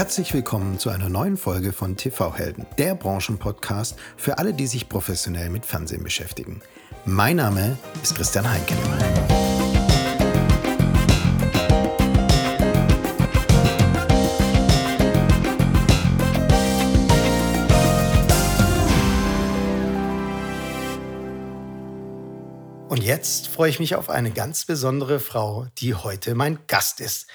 Herzlich willkommen zu einer neuen Folge von TV Helden, der Branchenpodcast für alle, die sich professionell mit Fernsehen beschäftigen. Mein Name ist Christian Heinke. Und jetzt freue ich mich auf eine ganz besondere Frau, die heute mein Gast ist.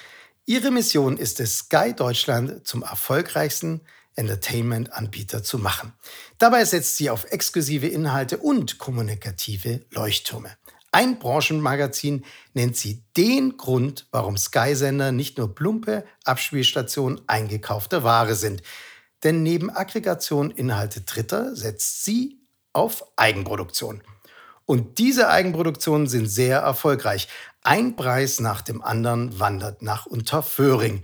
Ihre Mission ist es, Sky Deutschland zum erfolgreichsten Entertainment-Anbieter zu machen. Dabei setzt sie auf exklusive Inhalte und kommunikative Leuchttürme. Ein Branchenmagazin nennt sie den Grund, warum Sky-Sender nicht nur plumpe Abspielstationen eingekaufter Ware sind. Denn neben Aggregation Inhalte Dritter setzt sie auf Eigenproduktion. Und diese Eigenproduktionen sind sehr erfolgreich. Ein Preis nach dem anderen wandert nach Unterföhring.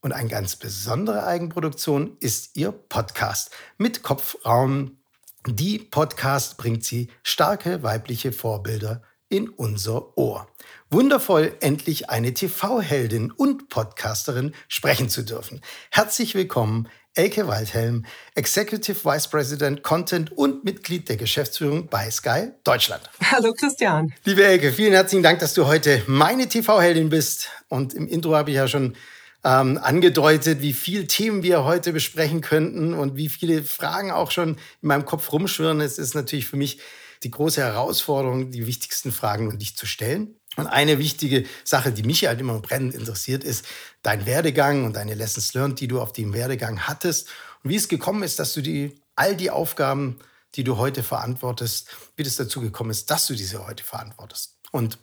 Und eine ganz besondere Eigenproduktion ist ihr Podcast mit Kopfraum. Die Podcast bringt sie starke weibliche Vorbilder in unser Ohr. Wundervoll, endlich eine TV-Heldin und Podcasterin sprechen zu dürfen. Herzlich willkommen, Elke Waldhelm, Executive Vice President Content und Mitglied der Geschäftsführung bei Sky Deutschland. Hallo Christian. Liebe Elke, vielen herzlichen Dank, dass du heute meine TV-Heldin bist. Und im Intro habe ich ja schon ähm, angedeutet, wie viele Themen wir heute besprechen könnten und wie viele Fragen auch schon in meinem Kopf rumschwirren. Es ist natürlich für mich die große Herausforderung, die wichtigsten Fragen an dich zu stellen. Und eine wichtige Sache, die mich halt immer brennend interessiert, ist dein Werdegang und deine Lessons learned, die du auf dem Werdegang hattest und wie es gekommen ist, dass du die, all die Aufgaben, die du heute verantwortest, wie das dazu gekommen ist, dass du diese heute verantwortest. Und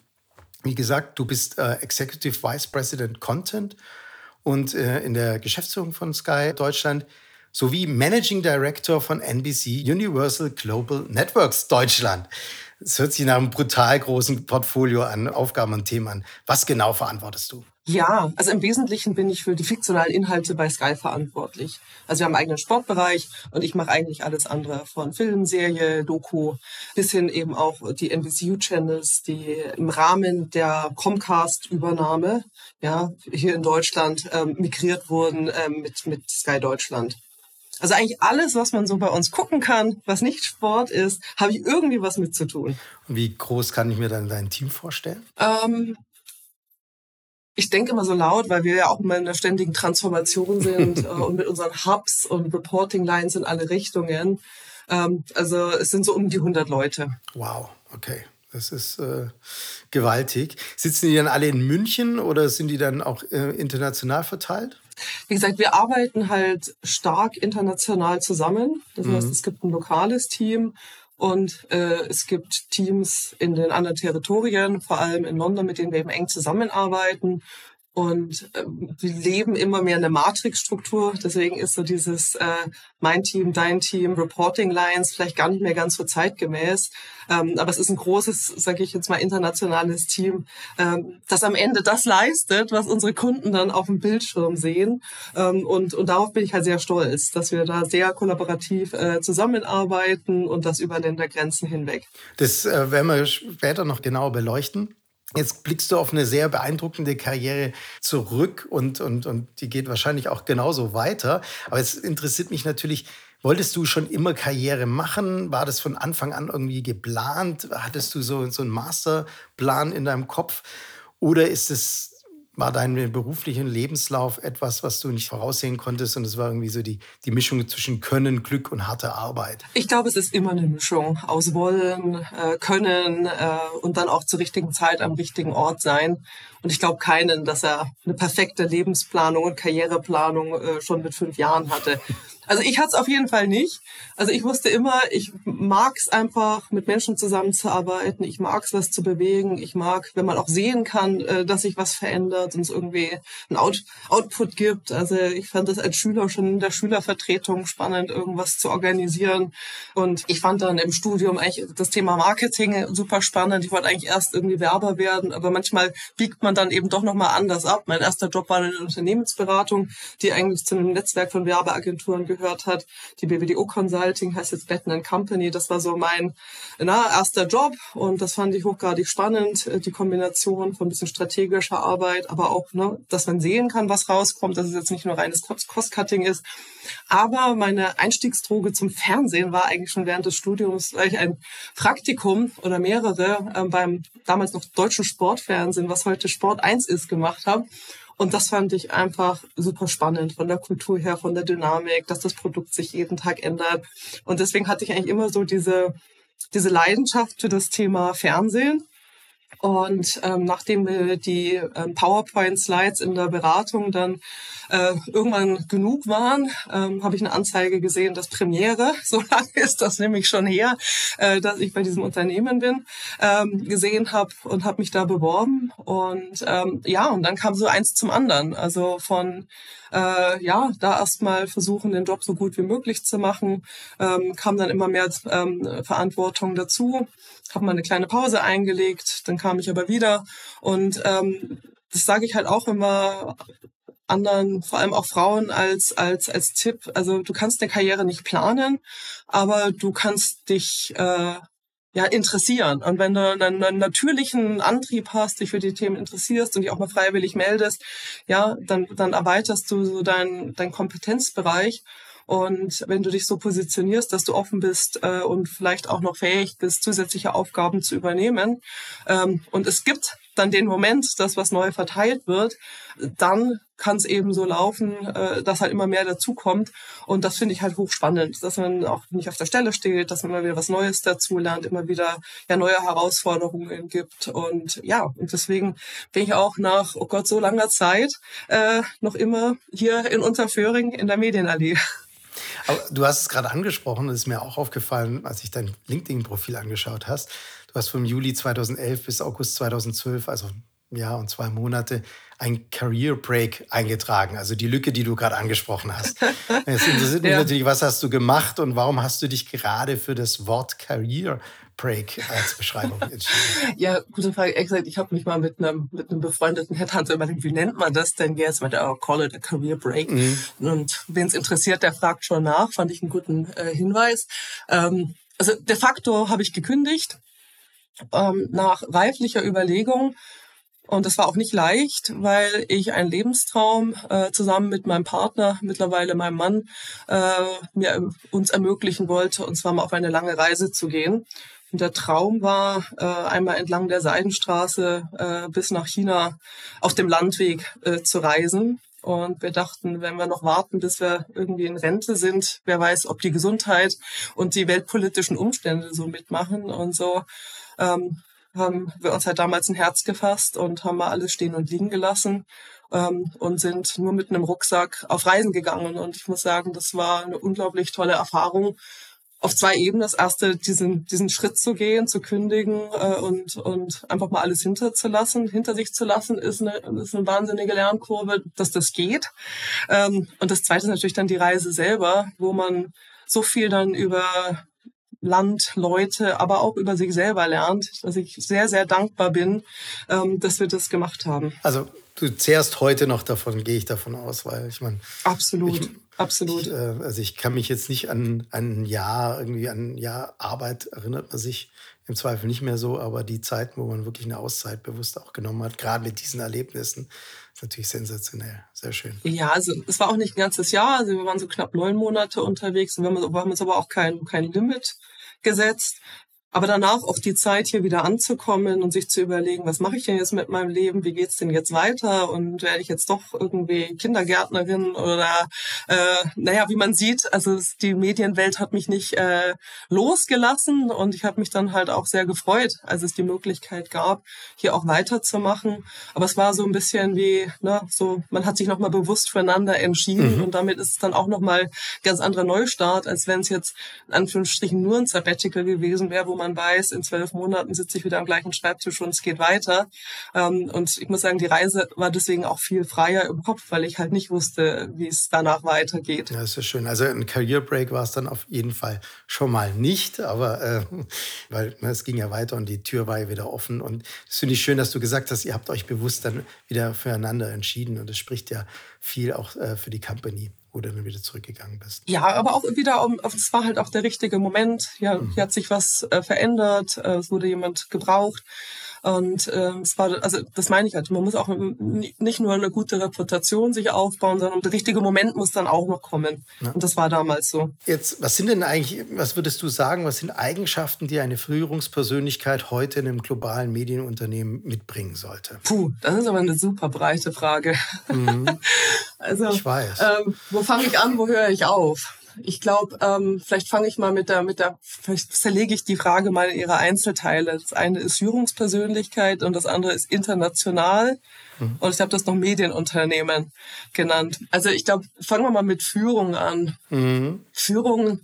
wie gesagt, du bist äh, Executive Vice President Content und äh, in der Geschäftsführung von Sky Deutschland sowie Managing Director von NBC Universal Global Networks Deutschland. Es hört sich nach einem brutal großen Portfolio an Aufgaben und Themen an. Was genau verantwortest du? Ja, also im Wesentlichen bin ich für die fiktionalen Inhalte bei Sky verantwortlich. Also wir haben einen eigenen Sportbereich und ich mache eigentlich alles andere von Film, Serie, Doku bis hin eben auch die NBCU-Channels, die im Rahmen der Comcast-Übernahme ja, hier in Deutschland ähm, migriert wurden ähm, mit, mit Sky Deutschland. Also eigentlich alles, was man so bei uns gucken kann, was nicht Sport ist, habe ich irgendwie was mit zu tun. Und wie groß kann ich mir dann dein Team vorstellen? Ähm, ich denke immer so laut, weil wir ja auch immer in einer ständigen Transformation sind äh, und mit unseren Hubs und Reporting Lines in alle Richtungen. Ähm, also es sind so um die 100 Leute. Wow, okay. Das ist äh, gewaltig. Sitzen die dann alle in München oder sind die dann auch äh, international verteilt? Wie gesagt, wir arbeiten halt stark international zusammen. Das heißt, mhm. es gibt ein lokales Team und äh, es gibt Teams in den anderen Territorien, vor allem in London, mit denen wir eben eng zusammenarbeiten. Und äh, wir leben immer mehr eine Matrixstruktur. Deswegen ist so dieses äh, mein Team, dein Team, Reporting Lines vielleicht gar nicht mehr ganz so zeitgemäß. Ähm, aber es ist ein großes, sage ich jetzt mal, internationales Team, ähm, das am Ende das leistet, was unsere Kunden dann auf dem Bildschirm sehen. Ähm, und, und darauf bin ich halt sehr stolz, dass wir da sehr kollaborativ äh, zusammenarbeiten und das über Ländergrenzen hinweg. Das äh, werden wir später noch genauer beleuchten. Jetzt blickst du auf eine sehr beeindruckende Karriere zurück und, und, und die geht wahrscheinlich auch genauso weiter. Aber es interessiert mich natürlich, wolltest du schon immer Karriere machen? War das von Anfang an irgendwie geplant? Hattest du so, so einen Masterplan in deinem Kopf? Oder ist es war dein beruflicher Lebenslauf etwas, was du nicht voraussehen konntest und es war irgendwie so die, die Mischung zwischen Können, Glück und harter Arbeit? Ich glaube, es ist immer eine Mischung aus Wollen, äh, Können äh, und dann auch zur richtigen Zeit am richtigen Ort sein. Und ich glaube keinen, dass er eine perfekte Lebensplanung und Karriereplanung äh, schon mit fünf Jahren hatte. Also ich hatte es auf jeden Fall nicht. Also ich wusste immer, ich mag es einfach, mit Menschen zusammenzuarbeiten. Ich mag es, was zu bewegen. Ich mag, wenn man auch sehen kann, äh, dass sich was verändert und es irgendwie ein Out Output gibt. Also ich fand das als Schüler schon in der Schülervertretung spannend, irgendwas zu organisieren. Und ich fand dann im Studium eigentlich das Thema Marketing super spannend. Ich wollte eigentlich erst irgendwie Werber werden, aber manchmal biegt man dann eben doch nochmal anders ab. Mein erster Job war eine Unternehmensberatung, die eigentlich zu einem Netzwerk von Werbeagenturen gehört hat. Die BWDO Consulting heißt jetzt Betten Company. Das war so mein na, erster Job und das fand ich hochgradig spannend. Äh, die Kombination von ein bisschen strategischer Arbeit, aber auch, ne, dass man sehen kann, was rauskommt, dass es jetzt nicht nur reines Cost-Cutting ist. Aber meine Einstiegsdroge zum Fernsehen war eigentlich schon während des Studiums, weil ich ein Praktikum oder mehrere äh, beim damals noch deutschen Sportfernsehen, was heute Sport 1 ist, gemacht habe. Und das fand ich einfach super spannend von der Kultur her, von der Dynamik, dass das Produkt sich jeden Tag ändert. Und deswegen hatte ich eigentlich immer so diese, diese Leidenschaft für das Thema Fernsehen. Und ähm, nachdem wir die ähm, PowerPoint-Slides in der Beratung dann äh, irgendwann genug waren, ähm, habe ich eine Anzeige gesehen, dass Premiere, so lange ist das nämlich schon her, äh, dass ich bei diesem Unternehmen bin, ähm, gesehen habe und habe mich da beworben. Und ähm, ja, und dann kam so eins zum anderen. Also von äh, ja, da erstmal versuchen, den Job so gut wie möglich zu machen, ähm, kam dann immer mehr ähm, Verantwortung dazu, habe mal eine kleine Pause eingelegt, dann kam ich aber wieder und ähm, das sage ich halt auch immer anderen, vor allem auch Frauen als, als, als Tipp. Also du kannst eine Karriere nicht planen, aber du kannst dich äh, ja interessieren. Und wenn du einen, einen natürlichen Antrieb hast, dich für die Themen interessierst und dich auch mal freiwillig meldest, ja, dann, dann erweiterst du so deinen dein Kompetenzbereich. Und wenn du dich so positionierst, dass du offen bist äh, und vielleicht auch noch fähig bist, zusätzliche Aufgaben zu übernehmen, ähm, und es gibt dann den Moment, dass was neu verteilt wird, dann kann es eben so laufen, äh, dass halt immer mehr dazukommt. Und das finde ich halt hochspannend, dass man auch nicht auf der Stelle steht, dass man immer wieder was Neues dazu lernt, immer wieder ja neue Herausforderungen gibt. Und ja, und deswegen bin ich auch nach, oh Gott, so langer Zeit äh, noch immer hier in Unterföhring in der Medienallee. Aber du hast es gerade angesprochen, das ist mir auch aufgefallen, als ich dein LinkedIn-Profil angeschaut hast. Du hast vom Juli 2011 bis August 2012, also ein Jahr und zwei Monate, ein Career Break eingetragen, also die Lücke, die du gerade angesprochen hast. Jetzt interessiert mich ja. natürlich, was hast du gemacht und warum hast du dich gerade für das Wort Career Break als Beschreibung entschieden? ja, gute Frage. Ehrlich gesagt, ich habe mich mal mit einem, mit einem befreundeten Headhunter überlegt, wie nennt man das denn jetzt? Meinte, oh, call it a Career Break. Mhm. Und wen es interessiert, der fragt schon nach. Fand ich einen guten äh, Hinweis. Ähm, also de facto habe ich gekündigt ähm, nach reiflicher Überlegung. Und das war auch nicht leicht, weil ich einen Lebenstraum äh, zusammen mit meinem Partner, mittlerweile meinem Mann, äh, mir uns ermöglichen wollte, und zwar mal auf eine lange Reise zu gehen. Und der Traum war, äh, einmal entlang der Seidenstraße äh, bis nach China auf dem Landweg äh, zu reisen. Und wir dachten, wenn wir noch warten, bis wir irgendwie in Rente sind, wer weiß, ob die Gesundheit und die weltpolitischen Umstände so mitmachen. Und so ähm, haben wir uns halt damals ein Herz gefasst und haben mal alles stehen und liegen gelassen ähm, und sind nur mit einem Rucksack auf Reisen gegangen. Und ich muss sagen, das war eine unglaublich tolle Erfahrung auf zwei Ebenen. Das erste, diesen, diesen Schritt zu gehen, zu kündigen äh, und, und einfach mal alles hinterzulassen, hinter sich zu lassen, ist eine, ist eine wahnsinnige Lernkurve, dass das geht. Ähm, und das zweite ist natürlich dann die Reise selber, wo man so viel dann über Land, Leute, aber auch über sich selber lernt, dass ich sehr, sehr dankbar bin, ähm, dass wir das gemacht haben. Also du zehrst heute noch davon, gehe ich davon aus, weil ich meine. Absolut. Ich, Absolut. Ich, äh, also ich kann mich jetzt nicht an, an ein Jahr, irgendwie an ein Jahr Arbeit erinnert man sich im Zweifel nicht mehr so, aber die Zeiten, wo man wirklich eine Auszeit bewusst auch genommen hat, gerade mit diesen Erlebnissen, ist natürlich sensationell. Sehr schön. Ja, also es war auch nicht ein ganzes Jahr, also wir waren so knapp neun Monate unterwegs und wir haben uns aber auch kein, kein Limit gesetzt. Aber danach auch die Zeit, hier wieder anzukommen und sich zu überlegen, was mache ich denn jetzt mit meinem Leben? Wie geht's denn jetzt weiter? Und werde ich jetzt doch irgendwie Kindergärtnerin oder äh, naja, wie man sieht, also die Medienwelt hat mich nicht äh, losgelassen und ich habe mich dann halt auch sehr gefreut, als es die Möglichkeit gab, hier auch weiterzumachen. Aber es war so ein bisschen wie, ne, so man hat sich nochmal bewusst füreinander entschieden mhm. und damit ist es dann auch nochmal ganz anderer Neustart, als wenn es jetzt in Anführungsstrichen nur ein Sabbatical gewesen wäre, wo man man weiß, in zwölf Monaten sitze ich wieder am gleichen Schreibtisch und es geht weiter. Ähm, und ich muss sagen, die Reise war deswegen auch viel freier im Kopf, weil ich halt nicht wusste, wie es danach weitergeht. Ja, ist schön. Also ein Career Break war es dann auf jeden Fall schon mal nicht, aber äh, weil ne, es ging ja weiter und die Tür war ja wieder offen. Und es finde ich schön, dass du gesagt hast, ihr habt euch bewusst dann wieder füreinander entschieden. Und das spricht ja viel auch äh, für die Company wo du dann wieder zurückgegangen bist. Ja, aber auch wieder, es war halt auch der richtige Moment. Ja, mhm. hier hat sich was äh, verändert, äh, es wurde jemand gebraucht. Und äh, es war, also das meine ich halt, man muss auch nicht nur eine gute Reputation sich aufbauen, sondern der richtige Moment muss dann auch noch kommen. Ja. Und das war damals so. Jetzt, was sind denn eigentlich, was würdest du sagen, was sind Eigenschaften, die eine Führungspersönlichkeit heute in einem globalen Medienunternehmen mitbringen sollte? Puh, das ist aber eine super breite Frage. Mhm. also, ich weiß. Ähm, wo fange ich an, wo höre ich auf? Ich glaube, ähm, vielleicht fange ich mal mit der, mit der, vielleicht zerlege ich die Frage mal in ihre Einzelteile. Das eine ist Führungspersönlichkeit und das andere ist international. Mhm. Und ich habe das noch Medienunternehmen genannt. Also ich glaube, fangen wir mal mit Führung an. Mhm. Führung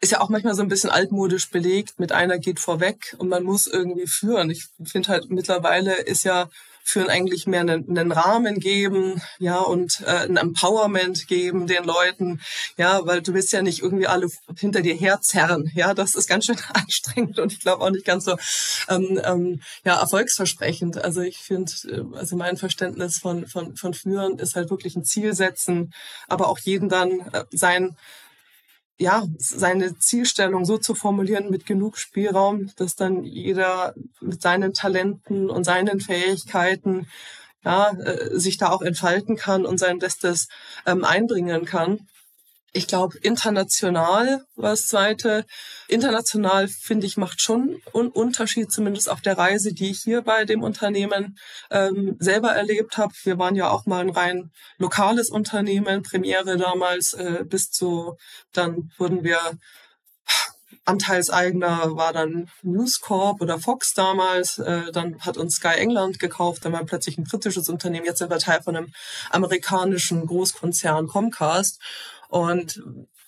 ist ja auch manchmal so ein bisschen altmodisch belegt, mit einer geht vorweg und man muss irgendwie führen. Ich finde halt mittlerweile ist ja führen eigentlich mehr einen, einen Rahmen geben, ja, und äh, ein Empowerment geben den Leuten, ja, weil du willst ja nicht irgendwie alle hinter dir herzerren, ja, das ist ganz schön anstrengend und ich glaube auch nicht ganz so ähm, ähm, ja, erfolgsversprechend. Also ich finde, äh, also mein Verständnis von, von, von Führen ist halt wirklich ein Ziel setzen, aber auch jeden dann äh, sein ja, seine Zielstellung so zu formulieren mit genug Spielraum, dass dann jeder mit seinen Talenten und seinen Fähigkeiten ja, äh, sich da auch entfalten kann und sein Bestes ähm, einbringen kann. Ich glaube, international war das zweite. International, finde ich, macht schon einen Unterschied, zumindest auf der Reise, die ich hier bei dem Unternehmen ähm, selber erlebt habe. Wir waren ja auch mal ein rein lokales Unternehmen, Premiere damals, äh, bis zu, dann wurden wir Anteilseigner war dann News Corp oder Fox damals. Äh, dann hat uns Sky England gekauft, dann war plötzlich ein britisches Unternehmen. Jetzt sind wir Teil von einem amerikanischen Großkonzern Comcast. Und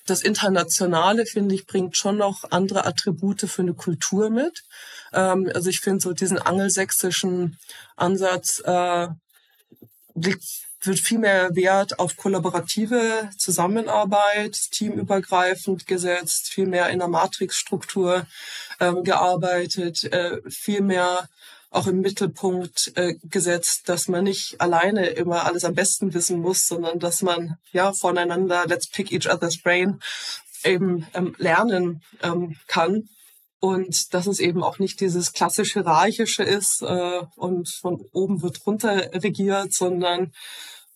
das Internationale, finde ich, bringt schon noch andere Attribute für eine Kultur mit. Ähm, also ich finde so diesen angelsächsischen Ansatz äh, liegt wird viel mehr Wert auf kollaborative Zusammenarbeit, teamübergreifend gesetzt, viel mehr in der Matrixstruktur ähm, gearbeitet, äh, viel mehr auch im Mittelpunkt äh, gesetzt, dass man nicht alleine immer alles am besten wissen muss, sondern dass man ja voneinander, let's pick each other's brain, eben ähm, lernen ähm, kann. Und dass es eben auch nicht dieses klassische Hierarchische ist äh, und von oben wird runter regiert, sondern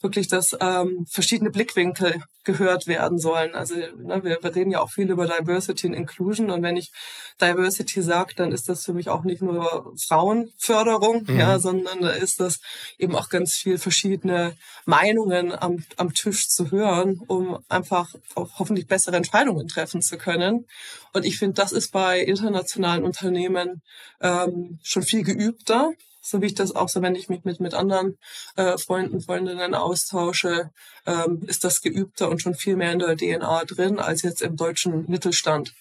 wirklich, dass ähm, verschiedene Blickwinkel gehört werden sollen. Also ne, wir, wir reden ja auch viel über Diversity und Inclusion und wenn ich Diversity sage, dann ist das für mich auch nicht nur Frauenförderung, mhm. ja, sondern da ist das eben auch ganz viel verschiedene Meinungen am, am Tisch zu hören, um einfach hoffentlich bessere Entscheidungen treffen zu können. Und ich finde, das ist bei internationalen Unternehmen ähm, schon viel geübter so wie ich das auch so, wenn ich mich mit, mit anderen äh, Freunden, Freundinnen austausche, ähm, ist das geübter und schon viel mehr in der DNA drin als jetzt im deutschen Mittelstand.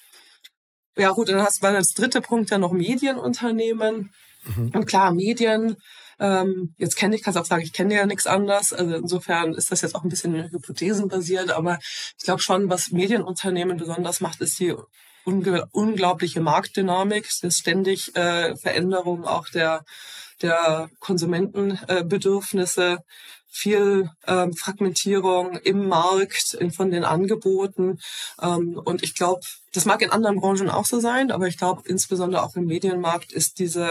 Ja gut, dann hast du als dritte Punkt ja noch Medienunternehmen. Mhm. Und klar, Medien, ähm, jetzt kenne ich, kann es auch sagen, ich kenne ja nichts anderes. Also insofern ist das jetzt auch ein bisschen hypothesenbasiert, aber ich glaube schon, was Medienunternehmen besonders macht, ist die unglaubliche Marktdynamik, das ständig äh, Veränderung auch der der Konsumentenbedürfnisse, viel ähm, Fragmentierung im Markt, in, von den Angeboten. Ähm, und ich glaube, das mag in anderen Branchen auch so sein, aber ich glaube, insbesondere auch im Medienmarkt ist diese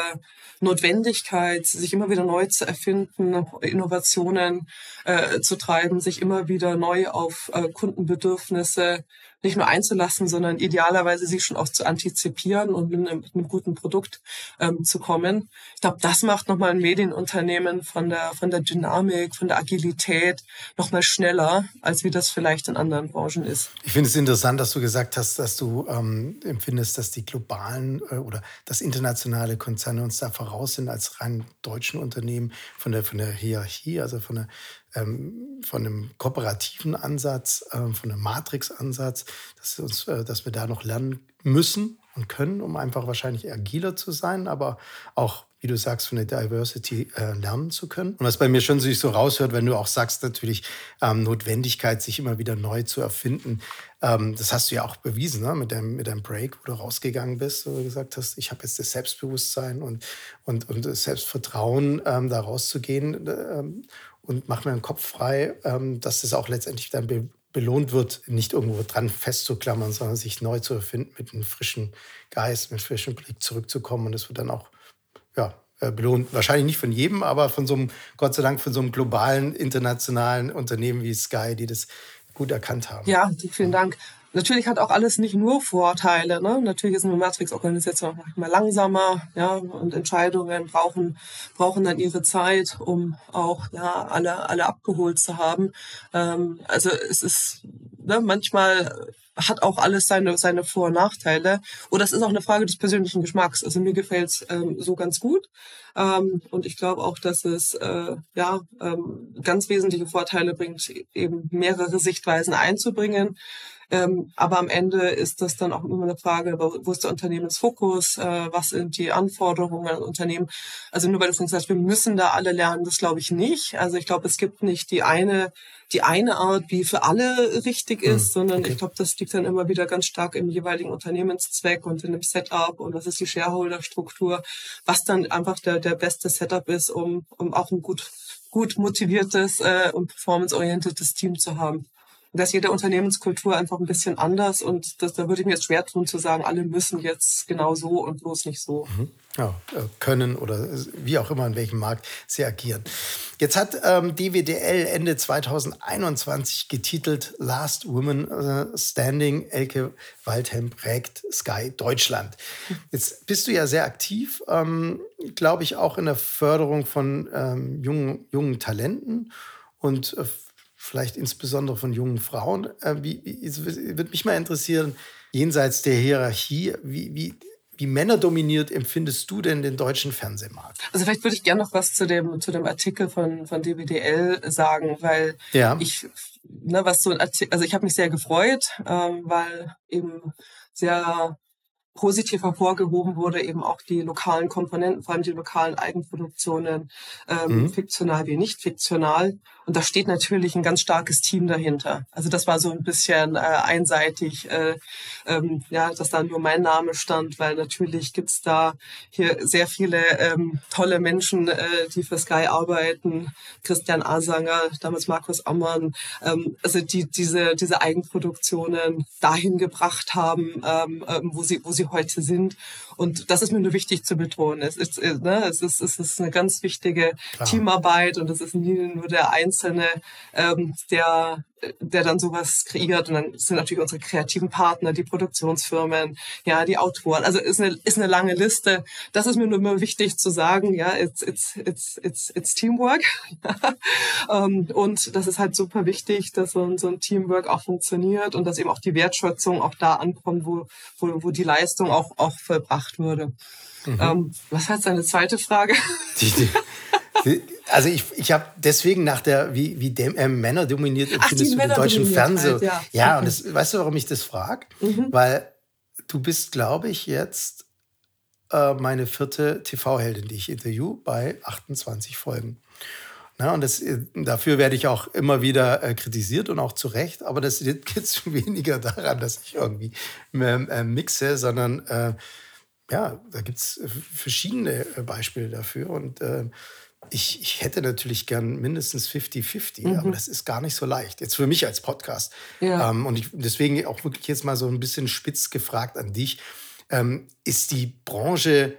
Notwendigkeit, sich immer wieder neu zu erfinden, Innovationen äh, zu treiben, sich immer wieder neu auf äh, Kundenbedürfnisse nicht nur einzulassen, sondern idealerweise sie schon auch zu antizipieren und mit einem, mit einem guten Produkt ähm, zu kommen. Ich glaube, das macht nochmal ein Medienunternehmen von der, von der Dynamik, von der Agilität nochmal schneller, als wie das vielleicht in anderen Branchen ist. Ich finde es interessant, dass du gesagt hast, dass du ähm, empfindest, dass die globalen äh, oder das internationale Konzerne uns da voraus sind als rein deutschen Unternehmen von der, von der Hierarchie, also von der ähm, von einem kooperativen Ansatz, äh, von einem Matrix-Ansatz, dass, äh, dass wir da noch lernen müssen und können, um einfach wahrscheinlich agiler zu sein, aber auch, wie du sagst, von der Diversity äh, lernen zu können. Und was bei mir schon so raushört, wenn du auch sagst, natürlich ähm, Notwendigkeit, sich immer wieder neu zu erfinden. Ähm, das hast du ja auch bewiesen ne? mit, deinem, mit deinem Break, wo du rausgegangen bist, wo du gesagt hast, ich habe jetzt das Selbstbewusstsein und, und, und das Selbstvertrauen, ähm, da rauszugehen. Ähm, und mach mir den Kopf frei, ähm, dass es auch letztendlich dann be belohnt wird, nicht irgendwo dran festzuklammern, sondern sich neu zu erfinden, mit einem frischen Geist, mit einem frischen Blick zurückzukommen. Und es wird dann auch ja, äh, belohnt. Wahrscheinlich nicht von jedem, aber von so einem, Gott sei Dank, von so einem globalen, internationalen Unternehmen wie Sky, die das gut erkannt haben. Ja, vielen Dank. Natürlich hat auch alles nicht nur Vorteile. Ne? Natürlich ist eine Matrix-Organisation auch manchmal langsamer, ja, und Entscheidungen brauchen, brauchen dann ihre Zeit, um auch ja, alle, alle abgeholt zu haben. Ähm, also es ist ne, manchmal hat auch alles seine, seine Vor- und Nachteile. Oder es ist auch eine Frage des persönlichen Geschmacks. Also mir gefällt es ähm, so ganz gut. Ähm, und ich glaube auch, dass es äh, ja ähm, ganz wesentliche Vorteile bringt, eben mehrere Sichtweisen einzubringen. Ähm, aber am Ende ist das dann auch immer eine Frage, wo ist der Unternehmensfokus, äh, was sind die Anforderungen an Unternehmen. Also nur weil du von sagst, wir müssen da alle lernen, das glaube ich nicht. Also ich glaube, es gibt nicht die eine, die eine Art, wie für alle richtig hm, ist, mhm. sondern okay. ich glaube, das liegt dann immer wieder ganz stark im jeweiligen Unternehmenszweck und in dem Setup und was ist die Shareholder-Struktur, was dann einfach der, der beste Setup ist, um, um auch ein gut gut motiviertes äh, und performanceorientiertes Team zu haben dass jede Unternehmenskultur einfach ein bisschen anders und das, da würde ich mir jetzt schwer tun zu sagen, alle müssen jetzt genau so und bloß nicht so. Mhm. Ja, äh, können oder wie auch immer in welchem Markt sie agieren. Jetzt hat ähm, DWDL Ende 2021 getitelt Last Woman äh, Standing. Elke Waldhelm prägt Sky Deutschland. Jetzt bist du ja sehr aktiv, ähm, glaube ich, auch in der Förderung von ähm, jungen, jungen Talenten und äh, vielleicht insbesondere von jungen Frauen. Äh, wie, wie, würde mich mal interessieren, jenseits der Hierarchie, wie, wie, wie männerdominiert empfindest du denn den deutschen Fernsehmarkt? Also vielleicht würde ich gerne noch was zu dem, zu dem Artikel von, von DWDL sagen, weil ja. ich, ne, was so ein Artikel, also ich habe mich sehr gefreut, ähm, weil eben sehr positiv hervorgehoben wurde, eben auch die lokalen Komponenten, vor allem die lokalen Eigenproduktionen, ähm, mhm. fiktional wie nicht fiktional. Und da steht natürlich ein ganz starkes Team dahinter. Also das war so ein bisschen äh, einseitig, äh, ähm, ja, dass da nur mein Name stand, weil natürlich gibt's da hier sehr viele ähm, tolle Menschen, äh, die für Sky arbeiten. Christian Asanger, damals Markus Ammann, ähm, also die diese diese Eigenproduktionen dahin gebracht haben, ähm, ähm wo sie wo sie heute sind. Und das ist mir nur wichtig zu betonen. Es ist, äh, ne, es ist, es ist eine ganz wichtige Klar. Teamarbeit und es ist nie nur der Einzelne, ähm, der der dann sowas kreiert. Und dann sind natürlich unsere kreativen Partner, die Produktionsfirmen, ja, die Autoren. Also ist eine, ist eine lange Liste. Das ist mir nur immer wichtig zu sagen, ja, it's, it's, it's, it's, it's Teamwork. Ähm, und das ist halt super wichtig, dass so ein, so ein Teamwork auch funktioniert und dass eben auch die Wertschätzung auch da ankommt, wo, wo, wo die Leistung auch, auch vollbracht würde. Mhm. Ähm, was heißt deine zweite Frage? Die, die, also ich, ich habe deswegen nach der, wie, wie dem, äh, Männer dominiert empfindest du den deutschen Fernseher. Halt, ja, ja und das, weißt du, warum ich das frage? Mhm. Weil du bist, glaube ich, jetzt äh, meine vierte TV-Heldin, die ich interview bei 28 Folgen. Na, und das, äh, dafür werde ich auch immer wieder äh, kritisiert und auch zu Recht. Aber das liegt jetzt weniger daran, dass ich irgendwie äh, mixe, sondern äh, ja, da gibt es verschiedene äh, Beispiele dafür. Und ich, ich hätte natürlich gern mindestens 50-50, mhm. aber das ist gar nicht so leicht. Jetzt für mich als Podcast. Ja. Ähm, und ich, deswegen auch wirklich jetzt mal so ein bisschen spitz gefragt an dich. Ähm, ist die Branche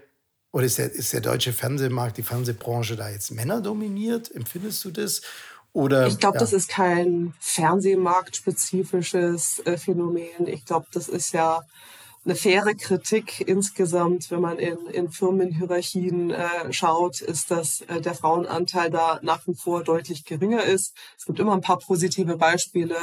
oder ist der, ist der deutsche Fernsehmarkt, die Fernsehbranche da jetzt männerdominiert? Empfindest du das? Oder, ich glaube, ja. das ist kein Fernsehmarktspezifisches äh, Phänomen. Ich glaube, das ist ja eine faire Kritik insgesamt, wenn man in, in Firmenhierarchien äh, schaut, ist, dass äh, der Frauenanteil da nach wie vor deutlich geringer ist. Es gibt immer ein paar positive Beispiele,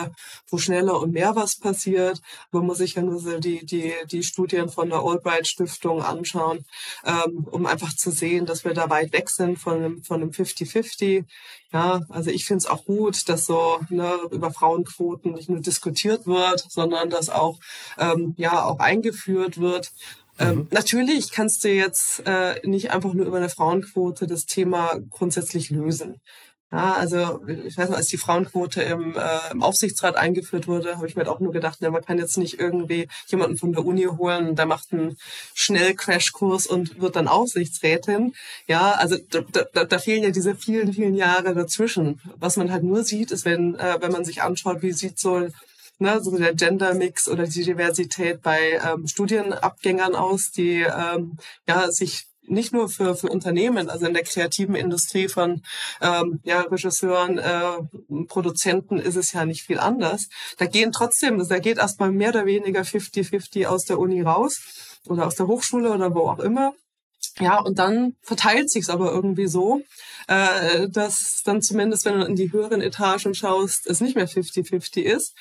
wo schneller und mehr was passiert. Man muss sich ja nur so die, die, die Studien von der Albright Stiftung anschauen, ähm, um einfach zu sehen, dass wir da weit weg sind von einem, von einem 50-50. Ja, also ich finde es auch gut, dass so ne, über Frauenquoten nicht nur diskutiert wird, sondern dass auch ähm, ja auch eingeführt wird. Ähm, mhm. natürlich kannst du jetzt äh, nicht einfach nur über eine Frauenquote das Thema grundsätzlich lösen. Ja, also ich weiß noch, als die Frauenquote im, äh, im Aufsichtsrat eingeführt wurde, habe ich mir halt auch nur gedacht, ne, man kann jetzt nicht irgendwie jemanden von der Uni holen, der macht einen Schnell-Crashkurs und wird dann Aufsichtsrätin. Ja, also da, da, da fehlen ja diese vielen, vielen Jahre dazwischen. Was man halt nur sieht, ist, wenn, äh, wenn man sich anschaut, wie sieht so ne, so der Gender-Mix oder die Diversität bei ähm, Studienabgängern aus, die ähm, ja sich nicht nur für, für Unternehmen, also in der kreativen Industrie von ähm, ja, Regisseuren, äh, Produzenten ist es ja nicht viel anders. Da gehen trotzdem, da geht erstmal mehr oder weniger 50-50 aus der Uni raus oder aus der Hochschule oder wo auch immer. Ja, und dann verteilt sich's aber irgendwie so, äh, dass dann zumindest, wenn du in die höheren Etagen schaust, es nicht mehr 50-50 ist.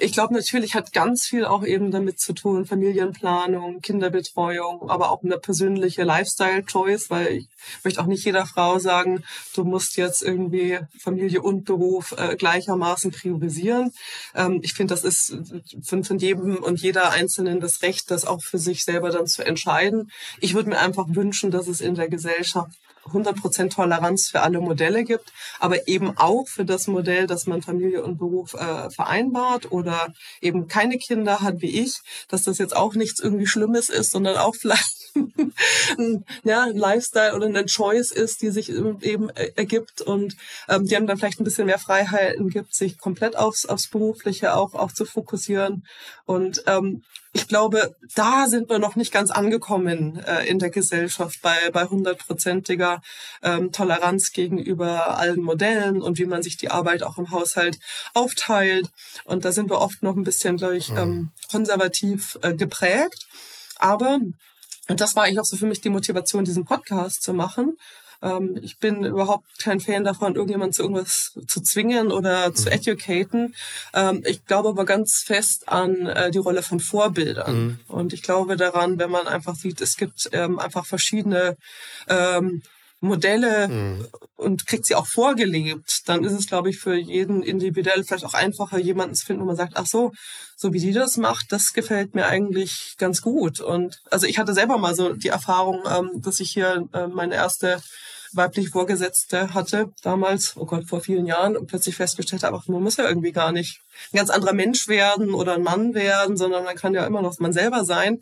Ich glaube, natürlich hat ganz viel auch eben damit zu tun, Familienplanung, Kinderbetreuung, aber auch eine persönliche Lifestyle-Choice, weil ich möchte auch nicht jeder Frau sagen, du musst jetzt irgendwie Familie und Beruf äh, gleichermaßen priorisieren. Ähm, ich finde, das ist von, von jedem und jeder Einzelnen das Recht, das auch für sich selber dann zu entscheiden. Ich würde mir einfach wünschen, dass es in der Gesellschaft 100% Toleranz für alle Modelle gibt, aber eben auch für das Modell, dass man Familie und Beruf äh, vereinbart oder eben keine Kinder hat wie ich, dass das jetzt auch nichts irgendwie Schlimmes ist, sondern auch vielleicht ein, ja, ein Lifestyle oder eine Choice ist, die sich eben ergibt und ähm, die haben dann vielleicht ein bisschen mehr Freiheiten gibt, sich komplett aufs, aufs Berufliche auch, auch zu fokussieren. Und ähm, ich glaube, da sind wir noch nicht ganz angekommen äh, in der Gesellschaft bei bei hundertprozentiger ähm, Toleranz gegenüber allen Modellen und wie man sich die Arbeit auch im Haushalt aufteilt. Und da sind wir oft noch ein bisschen, glaube ich, ähm, konservativ äh, geprägt. Aber und das war eigentlich auch so für mich die Motivation, diesen Podcast zu machen. Ähm, ich bin überhaupt kein Fan davon, irgendjemand zu irgendwas zu zwingen oder zu mhm. educaten. Ähm, ich glaube aber ganz fest an äh, die Rolle von Vorbildern. Mhm. Und ich glaube daran, wenn man einfach sieht, es gibt ähm, einfach verschiedene ähm, Modelle mhm. und kriegt sie auch vorgelebt, dann ist es, glaube ich, für jeden individuell vielleicht auch einfacher, jemanden zu finden, wo man sagt, ach so, so wie die das macht, das gefällt mir eigentlich ganz gut. Und also ich hatte selber mal so die Erfahrung, ähm, dass ich hier äh, meine erste weibliche Vorgesetzte hatte damals, oh Gott, vor vielen Jahren und plötzlich festgestellt habe, man muss ja irgendwie gar nicht ein ganz anderer Mensch werden oder ein Mann werden, sondern man kann ja immer noch man selber sein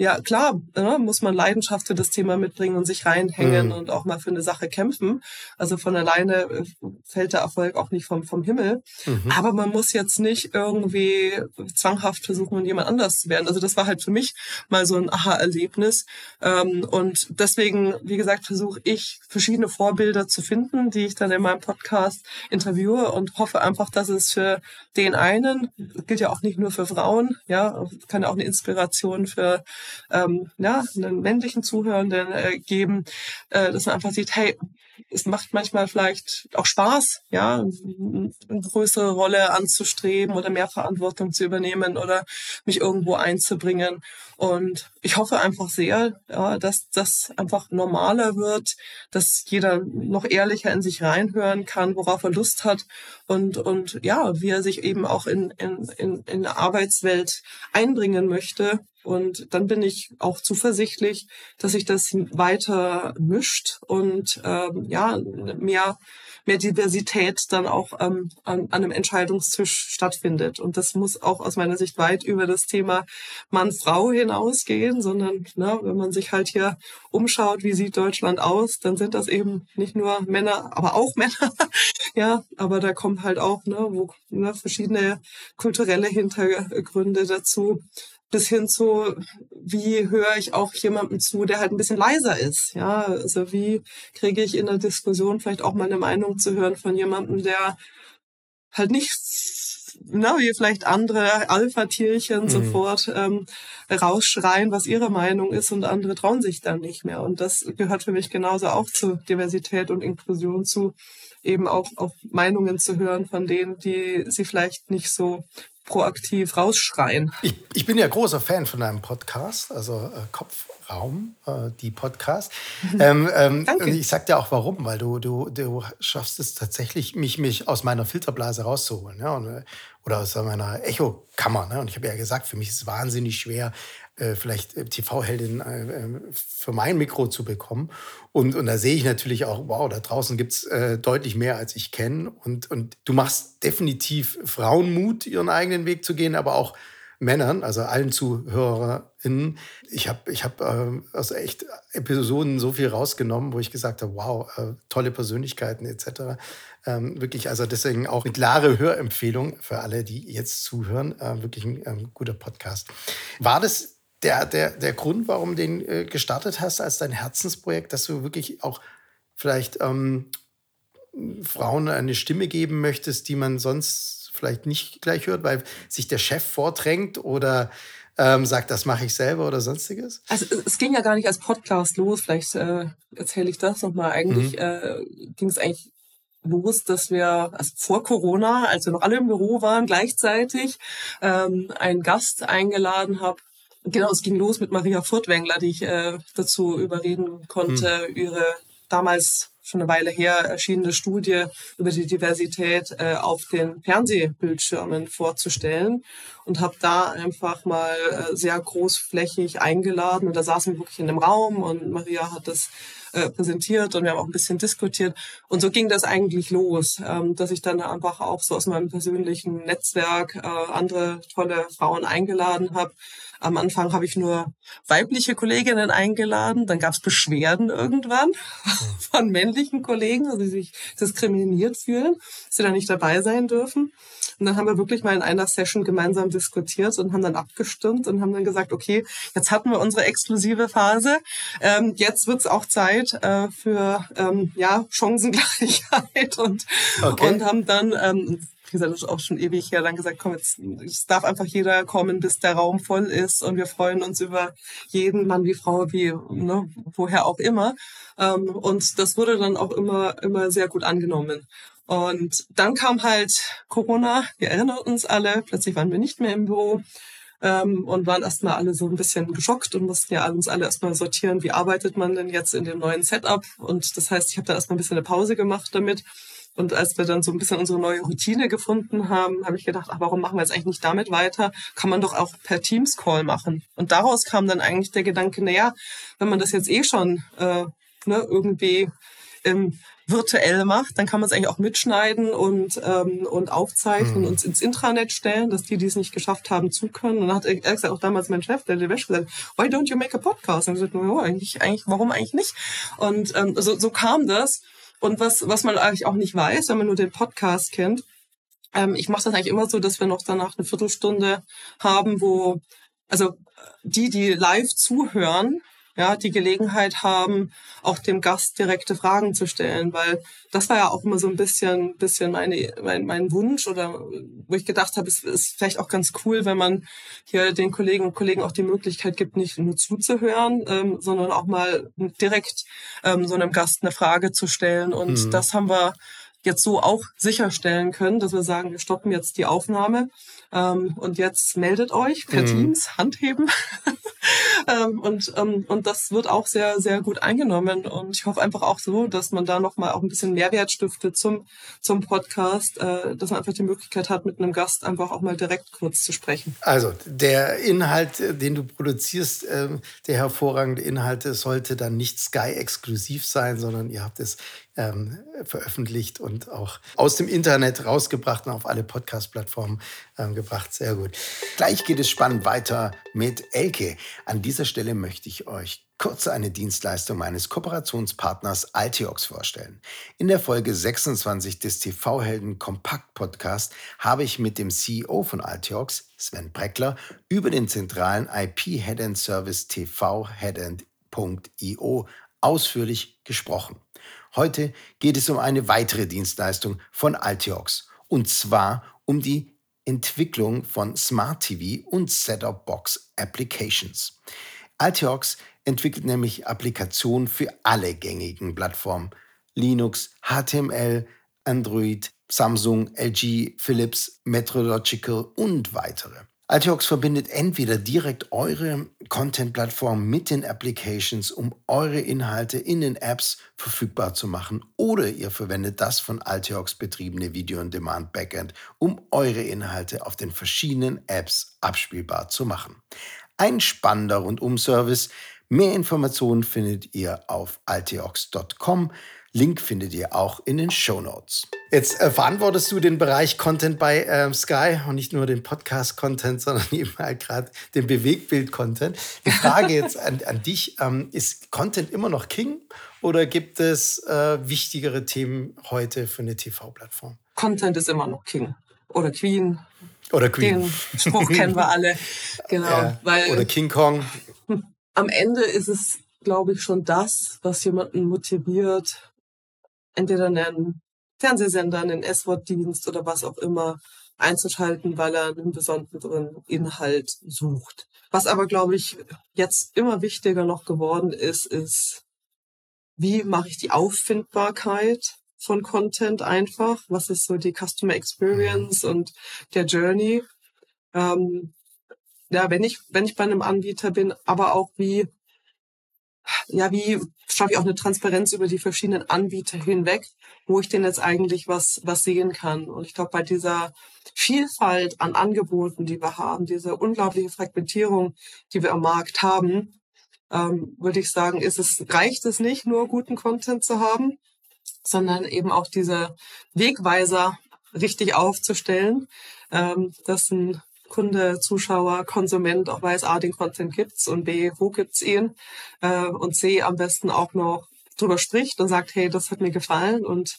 ja klar, ne, muss man Leidenschaft für das Thema mitbringen und sich reinhängen mhm. und auch mal für eine Sache kämpfen. Also von alleine äh, fällt der Erfolg auch nicht vom, vom Himmel. Mhm. Aber man muss jetzt nicht irgendwie zwanghaft versuchen, jemand anders zu werden. Also das war halt für mich mal so ein Aha-Erlebnis. Ähm, und deswegen, wie gesagt, versuche ich verschiedene Vorbilder zu finden, die ich dann in meinem Podcast interviewe und hoffe einfach, dass es für den einen, gilt ja auch nicht nur für Frauen, ja, kann auch eine Inspiration für ähm, ja, einen männlichen Zuhörenden äh, geben, äh, dass man einfach sieht, hey, es macht manchmal vielleicht auch Spaß, ja, eine größere Rolle anzustreben oder mehr Verantwortung zu übernehmen oder mich irgendwo einzubringen. Und ich hoffe einfach sehr, ja, dass das einfach normaler wird, dass jeder noch ehrlicher in sich reinhören kann, worauf er Lust hat und, und ja, wie er sich eben auch in, in, in, in der Arbeitswelt einbringen möchte und dann bin ich auch zuversichtlich, dass sich das weiter mischt und ähm, ja, mehr, mehr Diversität dann auch ähm, an, an einem Entscheidungstisch stattfindet. Und das muss auch aus meiner Sicht weit über das Thema Mann-Frau hinausgehen, sondern ne, wenn man sich halt hier umschaut, wie sieht Deutschland aus, dann sind das eben nicht nur Männer, aber auch Männer. ja, aber da kommen halt auch ne, wo, ne, verschiedene kulturelle Hintergründe dazu bis hin zu, wie höre ich auch jemandem zu, der halt ein bisschen leiser ist. Ja, also wie kriege ich in der Diskussion vielleicht auch mal eine Meinung zu hören von jemandem, der halt nicht na, wie vielleicht andere Alpha-Tierchen mhm. sofort ähm, rausschreien, was ihre Meinung ist und andere trauen sich dann nicht mehr. Und das gehört für mich genauso auch zu Diversität und Inklusion zu, eben auch, auch Meinungen zu hören von denen, die sie vielleicht nicht so proaktiv rausschreien. Ich, ich bin ja großer Fan von deinem Podcast, also äh, Kopfraum, äh, die Podcast. ähm, ähm. Ich sag dir auch warum, weil du, du, du schaffst es tatsächlich, mich, mich aus meiner Filterblase rauszuholen. Ja? Und, äh, oder aus meiner Echokammer. Ne? Und ich habe ja gesagt, für mich ist es wahnsinnig schwer, äh, vielleicht äh, TV-Heldin äh, für mein Mikro zu bekommen. Und, und da sehe ich natürlich auch, wow, da draußen gibt es äh, deutlich mehr, als ich kenne. Und, und du machst definitiv Frauenmut, ihren eigenen Weg zu gehen, aber auch Männern, also allen ZuhörerInnen. Ich habe ich hab, äh, aus echt Episoden so viel rausgenommen, wo ich gesagt habe, wow, äh, tolle Persönlichkeiten etc. Ähm, wirklich, also deswegen auch eine klare Hörempfehlung für alle, die jetzt zuhören. Äh, wirklich ein ähm, guter Podcast. War das der, der, der Grund, warum du den äh, gestartet hast als dein Herzensprojekt, dass du wirklich auch vielleicht ähm, Frauen eine Stimme geben möchtest, die man sonst vielleicht nicht gleich hört, weil sich der Chef vordrängt oder ähm, sagt, das mache ich selber oder sonstiges? Also es ging ja gar nicht als Podcast los. Vielleicht äh, erzähle ich das nochmal. Eigentlich mhm. äh, ging es eigentlich los, dass wir also vor Corona, als wir noch alle im Büro waren, gleichzeitig ähm, einen Gast eingeladen haben. Genau, es ging los mit Maria Furtwängler, die ich äh, dazu überreden konnte, mhm. ihre damals schon eine Weile her erschienene Studie über die Diversität äh, auf den Fernsehbildschirmen vorzustellen und habe da einfach mal äh, sehr großflächig eingeladen. Und da saßen wir wirklich in einem Raum und Maria hat das äh, präsentiert und wir haben auch ein bisschen diskutiert und so ging das eigentlich los, ähm, dass ich dann einfach auch so aus meinem persönlichen Netzwerk äh, andere tolle Frauen eingeladen habe am Anfang habe ich nur weibliche Kolleginnen eingeladen, dann gab es Beschwerden irgendwann von männlichen Kollegen, also die sich diskriminiert fühlen, dass sie da nicht dabei sein dürfen. Und dann haben wir wirklich mal in einer Session gemeinsam diskutiert und haben dann abgestimmt und haben dann gesagt, okay, jetzt hatten wir unsere exklusive Phase, ähm, jetzt wird's auch Zeit äh, für ähm, ja, Chancengleichheit und, okay. und haben dann ähm, wie gesagt, das ist auch schon ewig her, dann gesagt, komm, jetzt es darf einfach jeder kommen, bis der Raum voll ist und wir freuen uns über jeden Mann wie Frau, wie ne, woher auch immer. Ähm, und das wurde dann auch immer, immer sehr gut angenommen. Und dann kam halt Corona, wir erinnern uns alle, plötzlich waren wir nicht mehr im Büro ähm, und waren erstmal alle so ein bisschen geschockt und mussten ja uns alle erstmal sortieren, wie arbeitet man denn jetzt in dem neuen Setup. Und das heißt, ich habe da erstmal ein bisschen eine Pause gemacht damit und als wir dann so ein bisschen unsere neue Routine gefunden haben, habe ich gedacht, ach, warum machen wir jetzt eigentlich nicht damit weiter? Kann man doch auch per Teams Call machen. Und daraus kam dann eigentlich der Gedanke, naja, wenn man das jetzt eh schon äh, ne, irgendwie ähm, virtuell macht, dann kann man es eigentlich auch mitschneiden und, ähm, und aufzeichnen mhm. und ins Intranet stellen, dass die, die es nicht geschafft haben, zu können. Und dann hat ehrlich gesagt auch damals mein Chef, der Levesch, gesagt, why don't you make a podcast? Und ich gesagt, oh, eigentlich, eigentlich, warum eigentlich nicht? Und ähm, so, so kam das. Und was, was man eigentlich auch nicht weiß, wenn man nur den Podcast kennt, ähm, ich mache das eigentlich immer so, dass wir noch danach eine Viertelstunde haben, wo also die, die live zuhören, ja, die Gelegenheit haben, auch dem Gast direkte Fragen zu stellen, weil das war ja auch immer so ein bisschen, bisschen meine, mein, mein Wunsch oder wo ich gedacht habe, es ist vielleicht auch ganz cool, wenn man hier den Kolleginnen und Kollegen auch die Möglichkeit gibt, nicht nur zuzuhören, ähm, sondern auch mal direkt ähm, so einem Gast eine Frage zu stellen. Und mhm. das haben wir jetzt so auch sicherstellen können, dass wir sagen, wir stoppen jetzt die Aufnahme ähm, und jetzt meldet euch per mhm. Teams, Handheben. ähm, und, ähm, und das wird auch sehr, sehr gut eingenommen. Und ich hoffe einfach auch so, dass man da nochmal auch ein bisschen Mehrwert stiftet zum, zum Podcast, äh, dass man einfach die Möglichkeit hat, mit einem Gast einfach auch mal direkt kurz zu sprechen. Also der Inhalt, den du produzierst, äh, der hervorragende Inhalt, sollte dann nicht Sky-exklusiv sein, sondern ihr habt es ähm, veröffentlicht und auch aus dem Internet rausgebracht und auf alle Podcast-Plattformen ähm, gebracht. Sehr gut. Gleich geht es spannend weiter mit Elke. An dieser Stelle möchte ich euch kurz eine Dienstleistung meines Kooperationspartners Altiox vorstellen. In der Folge 26 des TV-Helden Kompakt Podcast habe ich mit dem CEO von Altiox, Sven Breckler, über den zentralen IP Head Service TV Headend.io ausführlich gesprochen. Heute geht es um eine weitere Dienstleistung von Altiox und zwar um die Entwicklung von Smart TV und Setup-Box Applications. Altiox entwickelt nämlich Applikationen für alle gängigen Plattformen Linux, HTML, Android, Samsung, LG, Philips, Metrological und weitere. Altiox verbindet entweder direkt eure Content-Plattform mit den Applications, um eure Inhalte in den Apps verfügbar zu machen, oder ihr verwendet das von Altiox betriebene Video-on-Demand-Backend, um eure Inhalte auf den verschiedenen Apps abspielbar zu machen. Ein spannender Rundum-Service. Mehr Informationen findet ihr auf altiox.com. Link findet ihr auch in den Show Notes. Jetzt äh, verantwortest du den Bereich Content bei ähm, Sky und nicht nur den Podcast-Content, sondern eben halt gerade den Bewegtbild-Content. Die Frage jetzt an, an dich, ähm, ist Content immer noch King oder gibt es äh, wichtigere Themen heute für eine TV-Plattform? Content ist immer noch King oder Queen. Oder Queen. Den Spruch kennen wir alle. Genau. Ja. Weil Oder King Kong. Am Ende ist es, glaube ich, schon das, was jemanden motiviert, entweder einen Fernsehsender, einen S-Wort-Dienst oder was auch immer einzuschalten, weil er einen besonderen Inhalt sucht. Was aber, glaube ich, jetzt immer wichtiger noch geworden ist, ist, wie mache ich die Auffindbarkeit von Content einfach? Was ist so die Customer Experience und der Journey? Ähm, ja, wenn ich, wenn ich bei einem Anbieter bin, aber auch wie, ja, wie schaffe ich auch eine Transparenz über die verschiedenen Anbieter hinweg, wo ich denn jetzt eigentlich was, was sehen kann. Und ich glaube, bei dieser Vielfalt an Angeboten, die wir haben, diese unglaubliche Fragmentierung, die wir am Markt haben, ähm, würde ich sagen, ist es, reicht es nicht, nur guten Content zu haben, sondern eben auch diese Wegweiser richtig aufzustellen, ähm, dass ein Kunde, Zuschauer, Konsument auch weiß, A, den Content gibt's und B, wo gibt's ihn äh, und C, am besten auch noch drüber spricht und sagt, hey, das hat mir gefallen und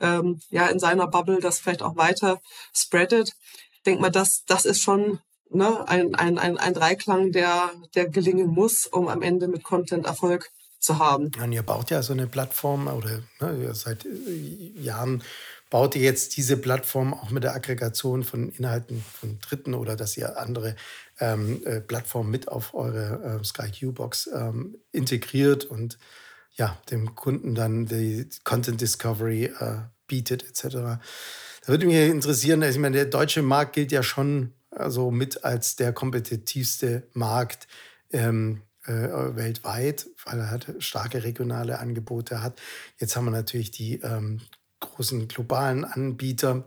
ähm, ja in seiner Bubble das vielleicht auch weiter spreadet. Denk mal, das, das ist schon ne, ein, ein, ein, ein Dreiklang, der, der gelingen muss, um am Ende mit Content Erfolg zu haben. und ihr baut ja so eine Plattform oder ne, seit äh, Jahren baut ihr jetzt diese Plattform auch mit der Aggregation von Inhalten von Dritten oder dass ihr andere ähm, äh, Plattformen mit auf eure äh, SkyQ-Box ähm, integriert und ja, dem Kunden dann die Content Discovery äh, bietet etc. Da würde mich interessieren, also ich meine, der deutsche Markt gilt ja schon also mit als der kompetitivste Markt ähm, äh, weltweit, weil er halt starke regionale Angebote hat. Jetzt haben wir natürlich die ähm, großen globalen Anbieter.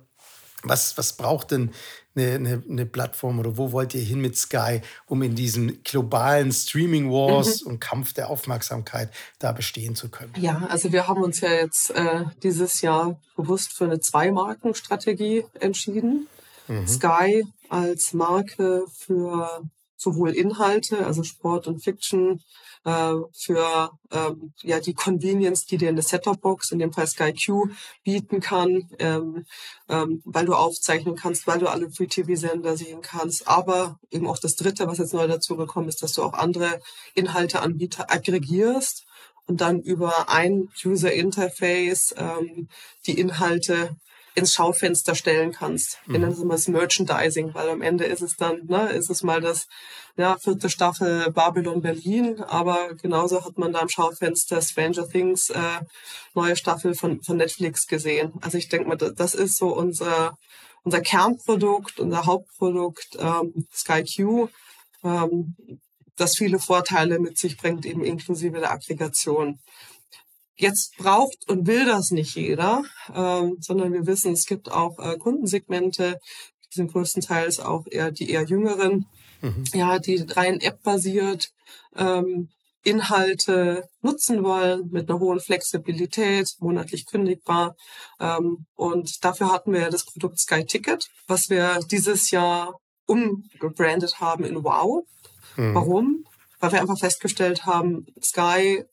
Was, was braucht denn eine, eine, eine, Plattform oder wo wollt ihr hin mit Sky, um in diesen globalen Streaming Wars mhm. und Kampf der Aufmerksamkeit da bestehen zu können? Ja, also wir haben uns ja jetzt äh, dieses Jahr bewusst für eine Zwei-Marken-Strategie entschieden. Mhm. Sky als Marke für sowohl Inhalte, also Sport und Fiction, äh, für ähm, ja die Convenience, die dir eine Set-Top-Box, in dem Fall Sky Q, bieten kann, ähm, ähm, weil du aufzeichnen kannst, weil du alle Free-TV-Sender sehen kannst. Aber eben auch das Dritte, was jetzt neu dazu gekommen ist, dass du auch andere Inhalteanbieter aggregierst und dann über ein User-Interface ähm, die Inhalte ins Schaufenster stellen kannst. Wir mhm. nennen es Merchandising, weil am Ende ist es dann, ne, ist es mal das ja, vierte Staffel Babylon Berlin, aber genauso hat man da im Schaufenster Stranger Things äh, neue Staffel von, von Netflix gesehen. Also ich denke mal, das ist so unser, unser Kernprodukt, unser Hauptprodukt, ähm, Sky Q, ähm, das viele Vorteile mit sich bringt, eben inklusive der Aggregation. Jetzt braucht und will das nicht jeder, ähm, sondern wir wissen, es gibt auch äh, Kundensegmente, die sind größtenteils auch eher die eher jüngeren, mhm. ja, die rein App-basiert ähm, Inhalte nutzen wollen mit einer hohen Flexibilität, monatlich kündigbar. Ähm, und dafür hatten wir das Produkt Sky Ticket, was wir dieses Jahr umgebrandet haben in Wow. Mhm. Warum? Weil wir einfach festgestellt haben, Sky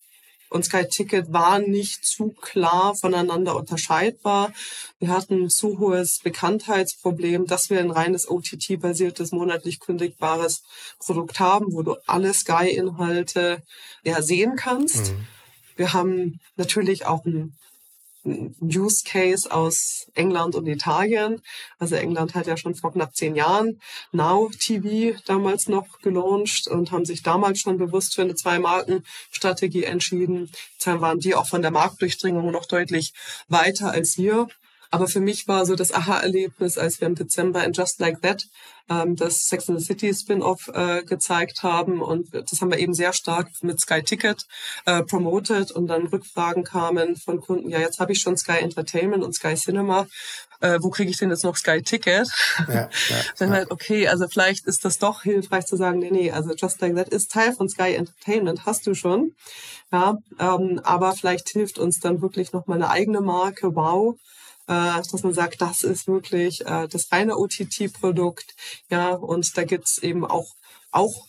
und Sky Ticket war nicht zu klar voneinander unterscheidbar. Wir hatten ein zu hohes Bekanntheitsproblem, dass wir ein reines OTT-basiertes, monatlich kündigbares Produkt haben, wo du alle Sky-Inhalte ja sehen kannst. Mhm. Wir haben natürlich auch ein Use Case aus England und Italien. Also England hat ja schon vor knapp zehn Jahren Now TV damals noch gelauncht und haben sich damals schon bewusst für eine Zwei-Marken-Strategie entschieden. Deshalb waren die auch von der Marktdurchdringung noch deutlich weiter als wir. Aber für mich war so das Aha-Erlebnis, als wir im Dezember in Just Like That ähm, das Sex and the City Spin-off äh, gezeigt haben. Und das haben wir eben sehr stark mit Sky Ticket äh, promoted und dann Rückfragen kamen von Kunden, ja, jetzt habe ich schon Sky Entertainment und Sky Cinema. Äh, wo kriege ich denn jetzt noch Sky Ticket? Ja, ja, dann halt, okay, also vielleicht ist das doch hilfreich zu sagen, nee, nee, also Just Like That ist Teil von Sky Entertainment, hast du schon. Ja, ähm, aber vielleicht hilft uns dann wirklich noch mal eine eigene Marke, wow, äh, dass man sagt, das ist wirklich äh, das reine OTT-Produkt. Ja, und da gibt's eben auch, auch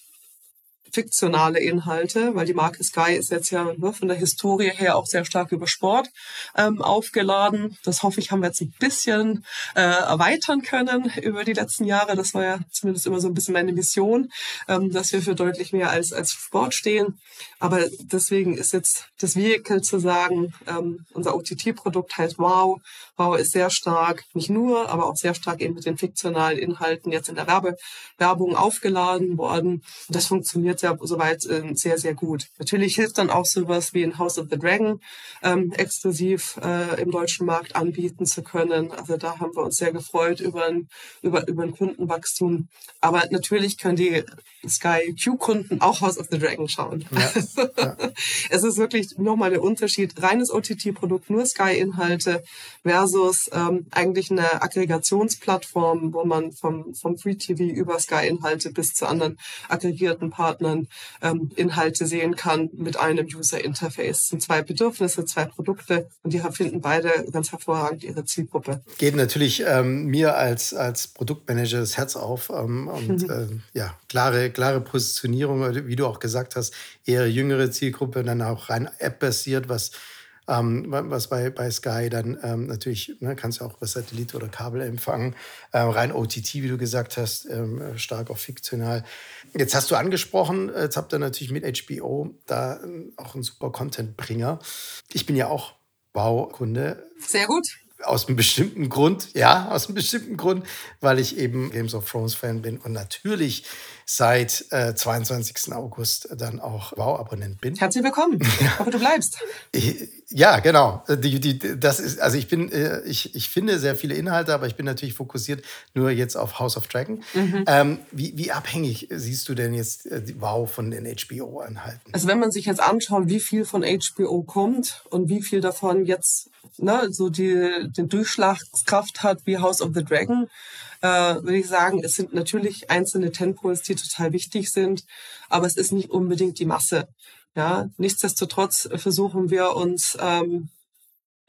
fiktionale Inhalte, weil die Marke Sky ist jetzt ja ne, von der Historie her auch sehr stark über Sport ähm, aufgeladen. Das hoffe ich, haben wir jetzt ein bisschen äh, erweitern können über die letzten Jahre. Das war ja zumindest immer so ein bisschen meine Mission, ähm, dass wir für deutlich mehr als, als Sport stehen. Aber deswegen ist jetzt das Vehicle zu sagen, ähm, unser OTT-Produkt heißt Wow. Wow ist sehr stark, nicht nur, aber auch sehr stark eben mit den fiktionalen Inhalten jetzt in der Werbe Werbung aufgeladen worden. Und das funktioniert ja soweit äh, sehr, sehr gut. Natürlich hilft dann auch sowas wie ein House of the Dragon ähm, exklusiv äh, im deutschen Markt anbieten zu können. Also da haben wir uns sehr gefreut über ein, über, über ein Kundenwachstum. Aber natürlich können die Sky Q-Kunden auch House of the Dragon schauen. Ja, ja. es ist wirklich nochmal der Unterschied. Reines OTT-Produkt, nur Sky-Inhalte versus ähm, eigentlich eine Aggregationsplattform, wo man vom, vom Free TV über Sky-Inhalte bis zu anderen aggregierten Partnern ähm, Inhalte sehen kann mit einem User-Interface. Es sind zwei Bedürfnisse, zwei Produkte und die finden beide ganz hervorragend ihre Zielgruppe. Geht natürlich ähm, mir als, als Produktmanager das Herz auf ähm, und mhm. äh, ja, klare, klare Positionierung, wie du auch gesagt hast, eher jüngere Zielgruppe, dann auch rein App-basiert, was ähm, was bei, bei Sky dann ähm, natürlich, ne, kannst du auch über Satellit oder Kabel empfangen, äh, rein OTT, wie du gesagt hast, ähm, stark auch fiktional. Jetzt hast du angesprochen, jetzt habt ihr natürlich mit HBO da ähm, auch einen super Content-Bringer. Ich bin ja auch Baukunde. Sehr gut. Aus einem bestimmten Grund, ja, aus einem bestimmten Grund, weil ich eben Games of Thrones Fan bin und natürlich seit äh, 22. August dann auch Wow-Abonnent bin. Herzlich willkommen. Ich hoffe, du bleibst. ja, genau. Die, die, das ist, also ich bin, äh, ich, ich finde sehr viele Inhalte, aber ich bin natürlich fokussiert nur jetzt auf House of Dragon. Mhm. Ähm, wie, wie abhängig siehst du denn jetzt äh, Wow von den HBO-Anhalten? Also wenn man sich jetzt anschaut, wie viel von HBO kommt und wie viel davon jetzt ne, so die, den Durchschlagskraft hat wie House of the Dragon, äh, würde ich sagen, es sind natürlich einzelne Tempols, die total wichtig sind, aber es ist nicht unbedingt die Masse. Ja, nichtsdestotrotz versuchen wir uns ähm,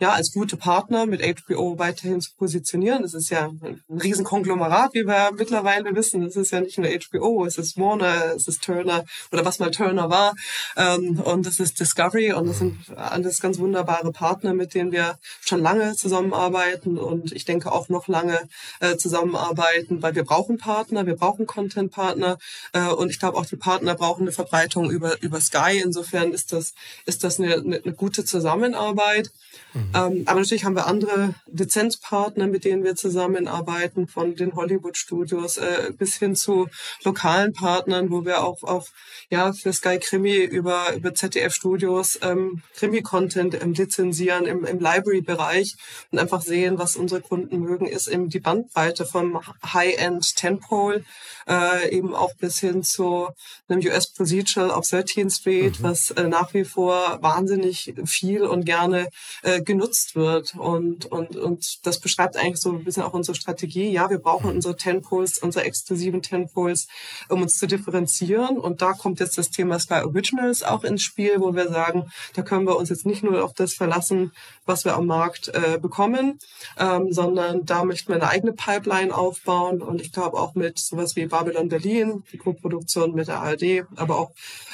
ja, als gute Partner mit HBO weiterhin zu positionieren. Es ist ja ein Riesenkonglomerat, wie wir mittlerweile wissen. Es ist ja nicht nur HBO, es ist Warner, es ist Turner oder was mal Turner war ähm, und es ist Discovery und es sind alles ganz wunderbare Partner, mit denen wir schon lange zusammenarbeiten und ich denke auch noch lange äh, zusammenarbeiten, weil wir brauchen Partner, wir brauchen Content-Partner äh, und ich glaube auch die Partner brauchen eine Verbreitung über, über Sky. Insofern ist das, ist das eine, eine, gute Zusammenarbeit. Mhm. Ähm, aber natürlich haben wir andere Lizenzpartner, mit denen wir zusammenarbeiten, von den Hollywood-Studios äh, bis hin zu lokalen Partnern, wo wir auch auf ja für Sky Krimi über über ZDF Studios ähm, Krimi-Content ähm, lizenzieren im, im Library-Bereich und einfach sehen, was unsere Kunden mögen, ist eben die Bandbreite vom High-End Tentpole äh, eben auch bis hin zu einem US Procedural auf 13th Street, mhm. was äh, nach wie vor wahnsinnig viel und gerne äh, genutzt wird. Und, und, und das beschreibt eigentlich so ein bisschen auch unsere Strategie. Ja, wir brauchen mhm. unsere Tenpoles, unsere exklusiven Tenpoles, um uns zu differenzieren. Und da kommt jetzt das Thema Sky Originals auch ins Spiel, wo wir sagen, da können wir uns jetzt nicht nur auf das verlassen, was wir am Markt äh, bekommen, ähm, sondern da möchten wir eine eigene Pipeline aufbauen. Und ich glaube auch mit sowas wie Babylon Berlin, die Co-Produktion mit der ARD, aber auch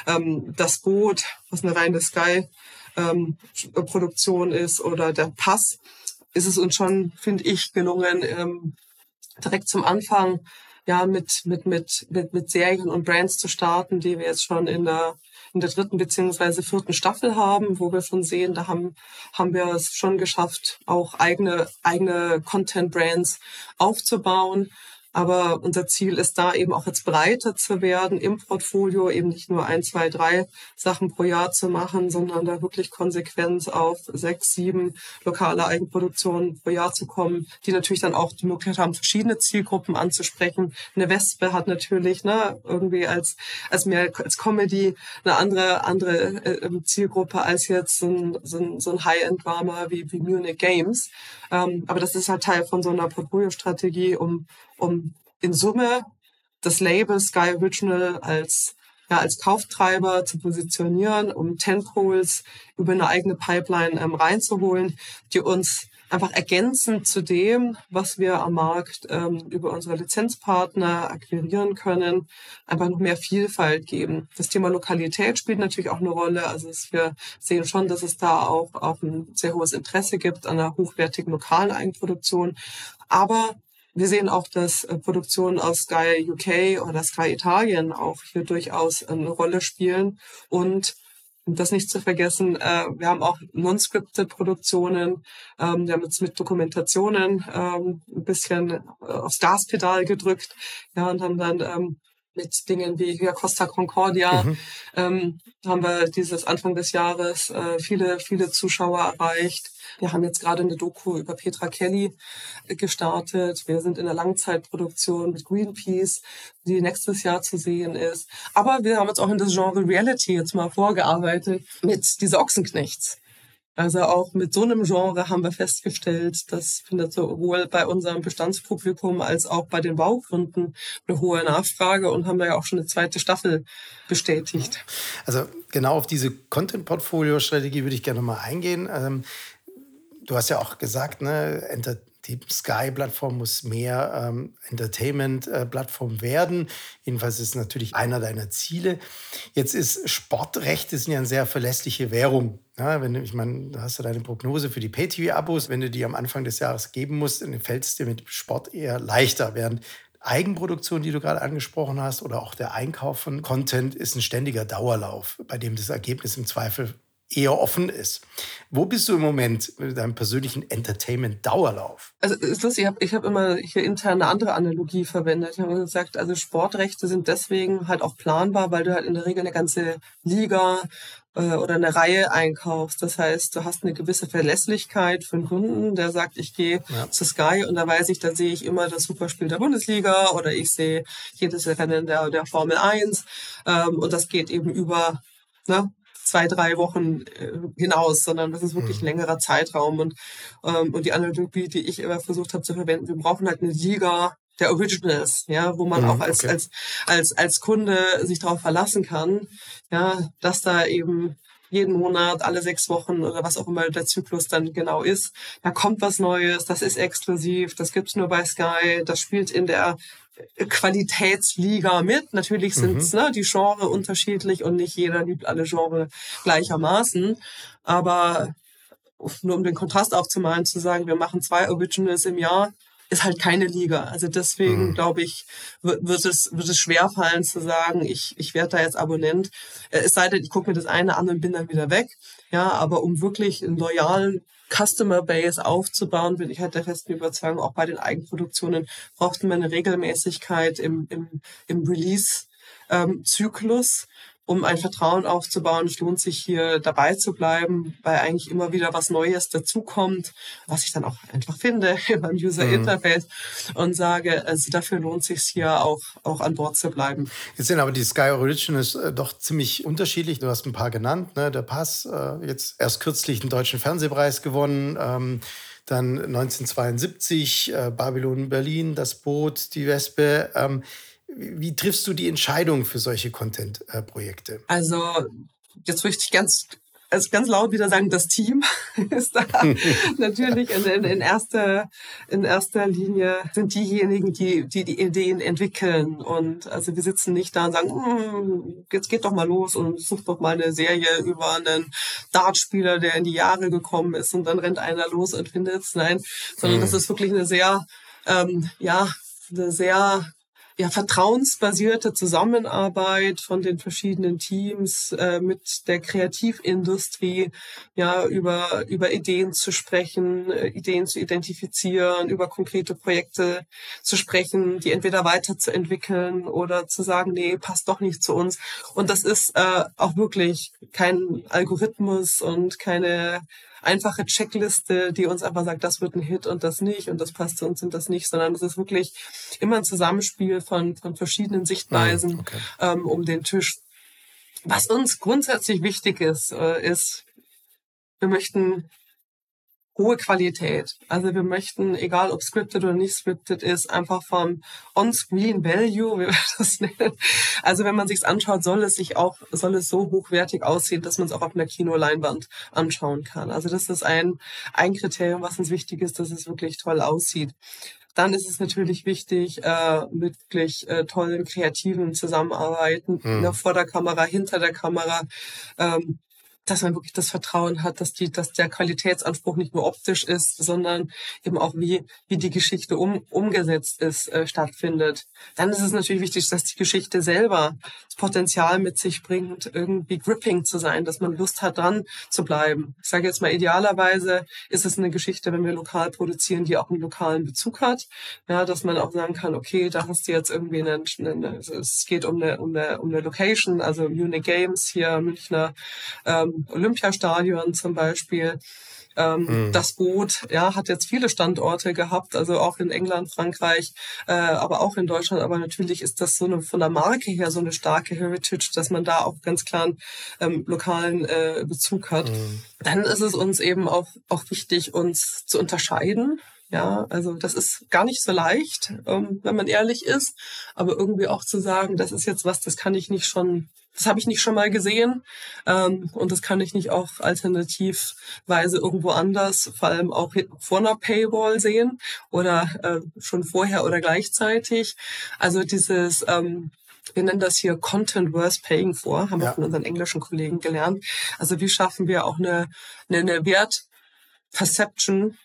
ähm, das Boot, was eine reine Sky ähm, Produktion ist oder der Pass, ist es uns schon, finde ich, gelungen, ähm, direkt zum Anfang ja mit, mit, mit, mit, mit Serien und Brands zu starten, die wir jetzt schon in der, in der dritten beziehungsweise vierten Staffel haben, wo wir schon sehen, da haben, haben wir es schon geschafft, auch eigene, eigene Content-Brands aufzubauen. Aber unser Ziel ist da eben auch jetzt breiter zu werden im Portfolio, eben nicht nur ein, zwei, drei Sachen pro Jahr zu machen, sondern da wirklich konsequent auf sechs, sieben lokale Eigenproduktionen pro Jahr zu kommen, die natürlich dann auch die Möglichkeit haben, verschiedene Zielgruppen anzusprechen. Eine Wespe hat natürlich ne, irgendwie als, als mehr als Comedy eine andere, andere äh, Zielgruppe als jetzt so ein, so ein, so ein High-End-Drama wie, wie Munich Games. Ähm, aber das ist halt Teil von so einer Portfolio-Strategie, um um in Summe das Label Sky Original als ja, als Kauftreiber zu positionieren, um Tentpoles über eine eigene Pipeline ähm, reinzuholen, die uns einfach ergänzend zu dem, was wir am Markt ähm, über unsere Lizenzpartner akquirieren können, einfach noch mehr Vielfalt geben. Das Thema Lokalität spielt natürlich auch eine Rolle. Also wir sehen schon, dass es da auch, auch ein sehr hohes Interesse gibt an einer hochwertigen lokalen Eigenproduktion. Aber wir sehen auch, dass äh, Produktionen aus Sky UK oder Sky Italien auch hier durchaus eine Rolle spielen und das nicht zu vergessen, äh, wir haben auch non-scripted Produktionen. Ähm, wir haben jetzt mit Dokumentationen ähm, ein bisschen äh, aufs Gaspedal gedrückt ja, und haben dann ähm, mit Dingen wie hier Costa Concordia mhm. ähm, haben wir dieses Anfang des Jahres äh, viele, viele Zuschauer erreicht. Wir haben jetzt gerade eine Doku über Petra Kelly äh, gestartet. Wir sind in der Langzeitproduktion mit Greenpeace, die nächstes Jahr zu sehen ist. Aber wir haben jetzt auch in das Genre Reality jetzt mal vorgearbeitet mit diese Ochsenknechts. Also auch mit so einem Genre haben wir festgestellt, das findet sowohl bei unserem Bestandspublikum als auch bei den Baukunden eine hohe Nachfrage und haben da ja auch schon eine zweite Staffel bestätigt. Also genau auf diese Content-Portfolio-Strategie würde ich gerne mal eingehen. Ähm, du hast ja auch gesagt, ne, die Sky-Plattform muss mehr ähm, Entertainment-Plattform werden. Jedenfalls ist es natürlich einer deiner Ziele. Jetzt ist Sportrechte sind ja eine sehr verlässliche Währung. Ja, wenn du, ich meine, du hast ja deine Prognose für die Pay-TV-Abos. Wenn du die am Anfang des Jahres geben musst, dann fällt es dir mit Sport eher leichter. Während Eigenproduktion, die du gerade angesprochen hast, oder auch der Einkauf von Content ist ein ständiger Dauerlauf, bei dem das Ergebnis im Zweifel eher offen ist. Wo bist du im Moment mit deinem persönlichen Entertainment-Dauerlauf? Also ist lustig, ich habe ich hab immer hier intern eine andere Analogie verwendet. Ich habe gesagt, also Sportrechte sind deswegen halt auch planbar, weil du halt in der Regel eine ganze Liga äh, oder eine Reihe einkaufst. Das heißt, du hast eine gewisse Verlässlichkeit für den Kunden, der sagt, ich gehe ja. zu Sky und da weiß ich, da sehe ich immer das Superspiel der Bundesliga oder ich sehe jedes Rennen der, der Formel 1 ähm, und das geht eben über ne, zwei, drei Wochen äh, hinaus, sondern das ist wirklich ein mhm. längerer Zeitraum. Und, ähm, und die Analogie, die ich immer versucht habe zu verwenden, wir brauchen halt eine Liga der Originals, ja, wo man mhm, auch als, okay. als, als, als Kunde sich darauf verlassen kann, ja, dass da eben jeden Monat, alle sechs Wochen oder was auch immer der Zyklus dann genau ist. Da kommt was Neues, das ist exklusiv, das gibt's nur bei Sky, das spielt in der Qualitätsliga mit. Natürlich sind mhm. ne, die Genre unterschiedlich und nicht jeder liebt alle Genre gleichermaßen. Aber nur um den Kontrast aufzumalen, zu sagen, wir machen zwei Originals im Jahr, ist halt keine Liga. Also deswegen mhm. glaube ich, wird, es, wird es schwer fallen zu sagen, ich, ich werde da jetzt Abonnent. Äh, es sei denn, ich gucke mir das eine an und bin dann wieder weg. Ja, aber um wirklich einen loyalen Customer Base aufzubauen, bin ich halt der festen Überzeugung, auch bei den Eigenproduktionen braucht man eine Regelmäßigkeit im, im, im Release-Zyklus. Um ein Vertrauen aufzubauen. Es lohnt sich hier dabei zu bleiben, weil eigentlich immer wieder was Neues dazukommt, was ich dann auch einfach finde beim User mhm. Interface und sage, also dafür lohnt sich hier auch, auch an Bord zu bleiben. Jetzt sind aber die Sky Originals äh, doch ziemlich unterschiedlich. Du hast ein paar genannt, ne? Der Pass, äh, jetzt erst kürzlich einen deutschen Fernsehpreis gewonnen. Ähm, dann 1972 äh, Babylon Berlin, das Boot, die Wespe. Ähm, wie triffst du die Entscheidung für solche Content-Projekte? Also, jetzt möchte ich ganz also ganz laut wieder sagen, das Team ist da natürlich in, in, in, erster, in erster Linie sind diejenigen, die, die die Ideen entwickeln. Und also wir sitzen nicht da und sagen, hm, jetzt geht doch mal los und sucht doch mal eine Serie über einen Dartspieler, der in die Jahre gekommen ist und dann rennt einer los und findet es. Nein, sondern das hm. ist wirklich eine sehr, ähm, ja, eine sehr ja, vertrauensbasierte Zusammenarbeit von den verschiedenen Teams äh, mit der Kreativindustrie, ja, über, über Ideen zu sprechen, äh, Ideen zu identifizieren, über konkrete Projekte zu sprechen, die entweder weiterzuentwickeln oder zu sagen, nee, passt doch nicht zu uns. Und das ist äh, auch wirklich kein Algorithmus und keine einfache Checkliste, die uns einfach sagt, das wird ein Hit und das nicht und das passt zu uns und das nicht, sondern es ist wirklich immer ein Zusammenspiel von, von verschiedenen Sichtweisen ah, okay. ähm, um den Tisch. Was uns grundsätzlich wichtig ist, äh, ist, wir möchten hohe Qualität. Also wir möchten, egal ob scripted oder nicht scripted ist, einfach vom On-Screen Value, wie wir das nennen. Also wenn man sich's anschaut, soll es sich auch, soll es so hochwertig aussehen, dass man es auch auf einer Kinoleinwand anschauen kann. Also das ist ein, ein Kriterium, was uns wichtig ist, dass es wirklich toll aussieht. Dann ist es natürlich wichtig, äh, mit wirklich äh, tollen Kreativen zusammenarbeiten, mhm. ne, vor der Kamera, hinter der Kamera. Ähm, dass man wirklich das Vertrauen hat, dass die, dass der Qualitätsanspruch nicht nur optisch ist, sondern eben auch wie, wie die Geschichte um, umgesetzt ist, äh, stattfindet. Dann ist es natürlich wichtig, dass die Geschichte selber das Potenzial mit sich bringt, irgendwie gripping zu sein, dass man Lust hat, dran zu bleiben. Ich sage jetzt mal, idealerweise ist es eine Geschichte, wenn wir lokal produzieren, die auch einen lokalen Bezug hat. Ja, dass man auch sagen kann, okay, da hast du jetzt irgendwie einen, einen es geht um eine, um eine, um eine Location, also Munich Games hier, Münchner, ähm, Olympiastadion zum Beispiel. Ähm, mhm. Das Boot ja, hat jetzt viele Standorte gehabt, also auch in England, Frankreich, äh, aber auch in Deutschland. Aber natürlich ist das so eine, von der Marke her so eine starke Heritage, dass man da auch ganz klar einen ähm, lokalen äh, Bezug hat. Mhm. Dann ist es uns eben auch, auch wichtig, uns zu unterscheiden. Ja, also das ist gar nicht so leicht, ähm, wenn man ehrlich ist, aber irgendwie auch zu sagen, das ist jetzt was, das kann ich nicht schon das habe ich nicht schon mal gesehen ähm, und das kann ich nicht auch alternativweise irgendwo anders, vor allem auch vor einer Paywall sehen oder äh, schon vorher oder gleichzeitig. Also dieses ähm, wir nennen das hier Content Worth Paying for, haben wir von unseren englischen Kollegen gelernt. Also wie schaffen wir auch eine, eine, eine Wert Perception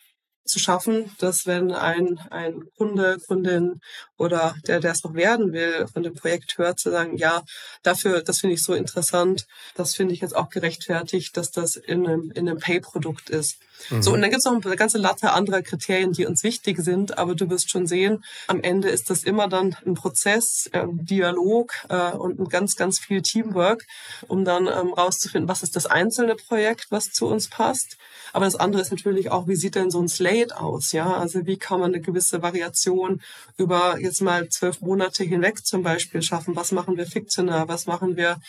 zu schaffen, dass wenn ein, ein Kunde, Kundin oder der, der es noch werden will, von dem Projekt hört, zu sagen, ja, dafür, das finde ich so interessant, das finde ich jetzt auch gerechtfertigt, dass das in einem, in einem Pay-Produkt ist. Mhm. So, und dann gibt es noch eine ganze Latte anderer Kriterien, die uns wichtig sind, aber du wirst schon sehen, am Ende ist das immer dann ein Prozess, äh, Dialog äh, und ganz, ganz viel Teamwork, um dann ähm, rauszufinden, was ist das einzelne Projekt, was zu uns passt. Aber das andere ist natürlich auch, wie sieht denn so ein Slate aus? Ja, also wie kann man eine gewisse Variation über jetzt mal zwölf Monate hinweg zum Beispiel schaffen? Was machen wir fiktional? Was machen wir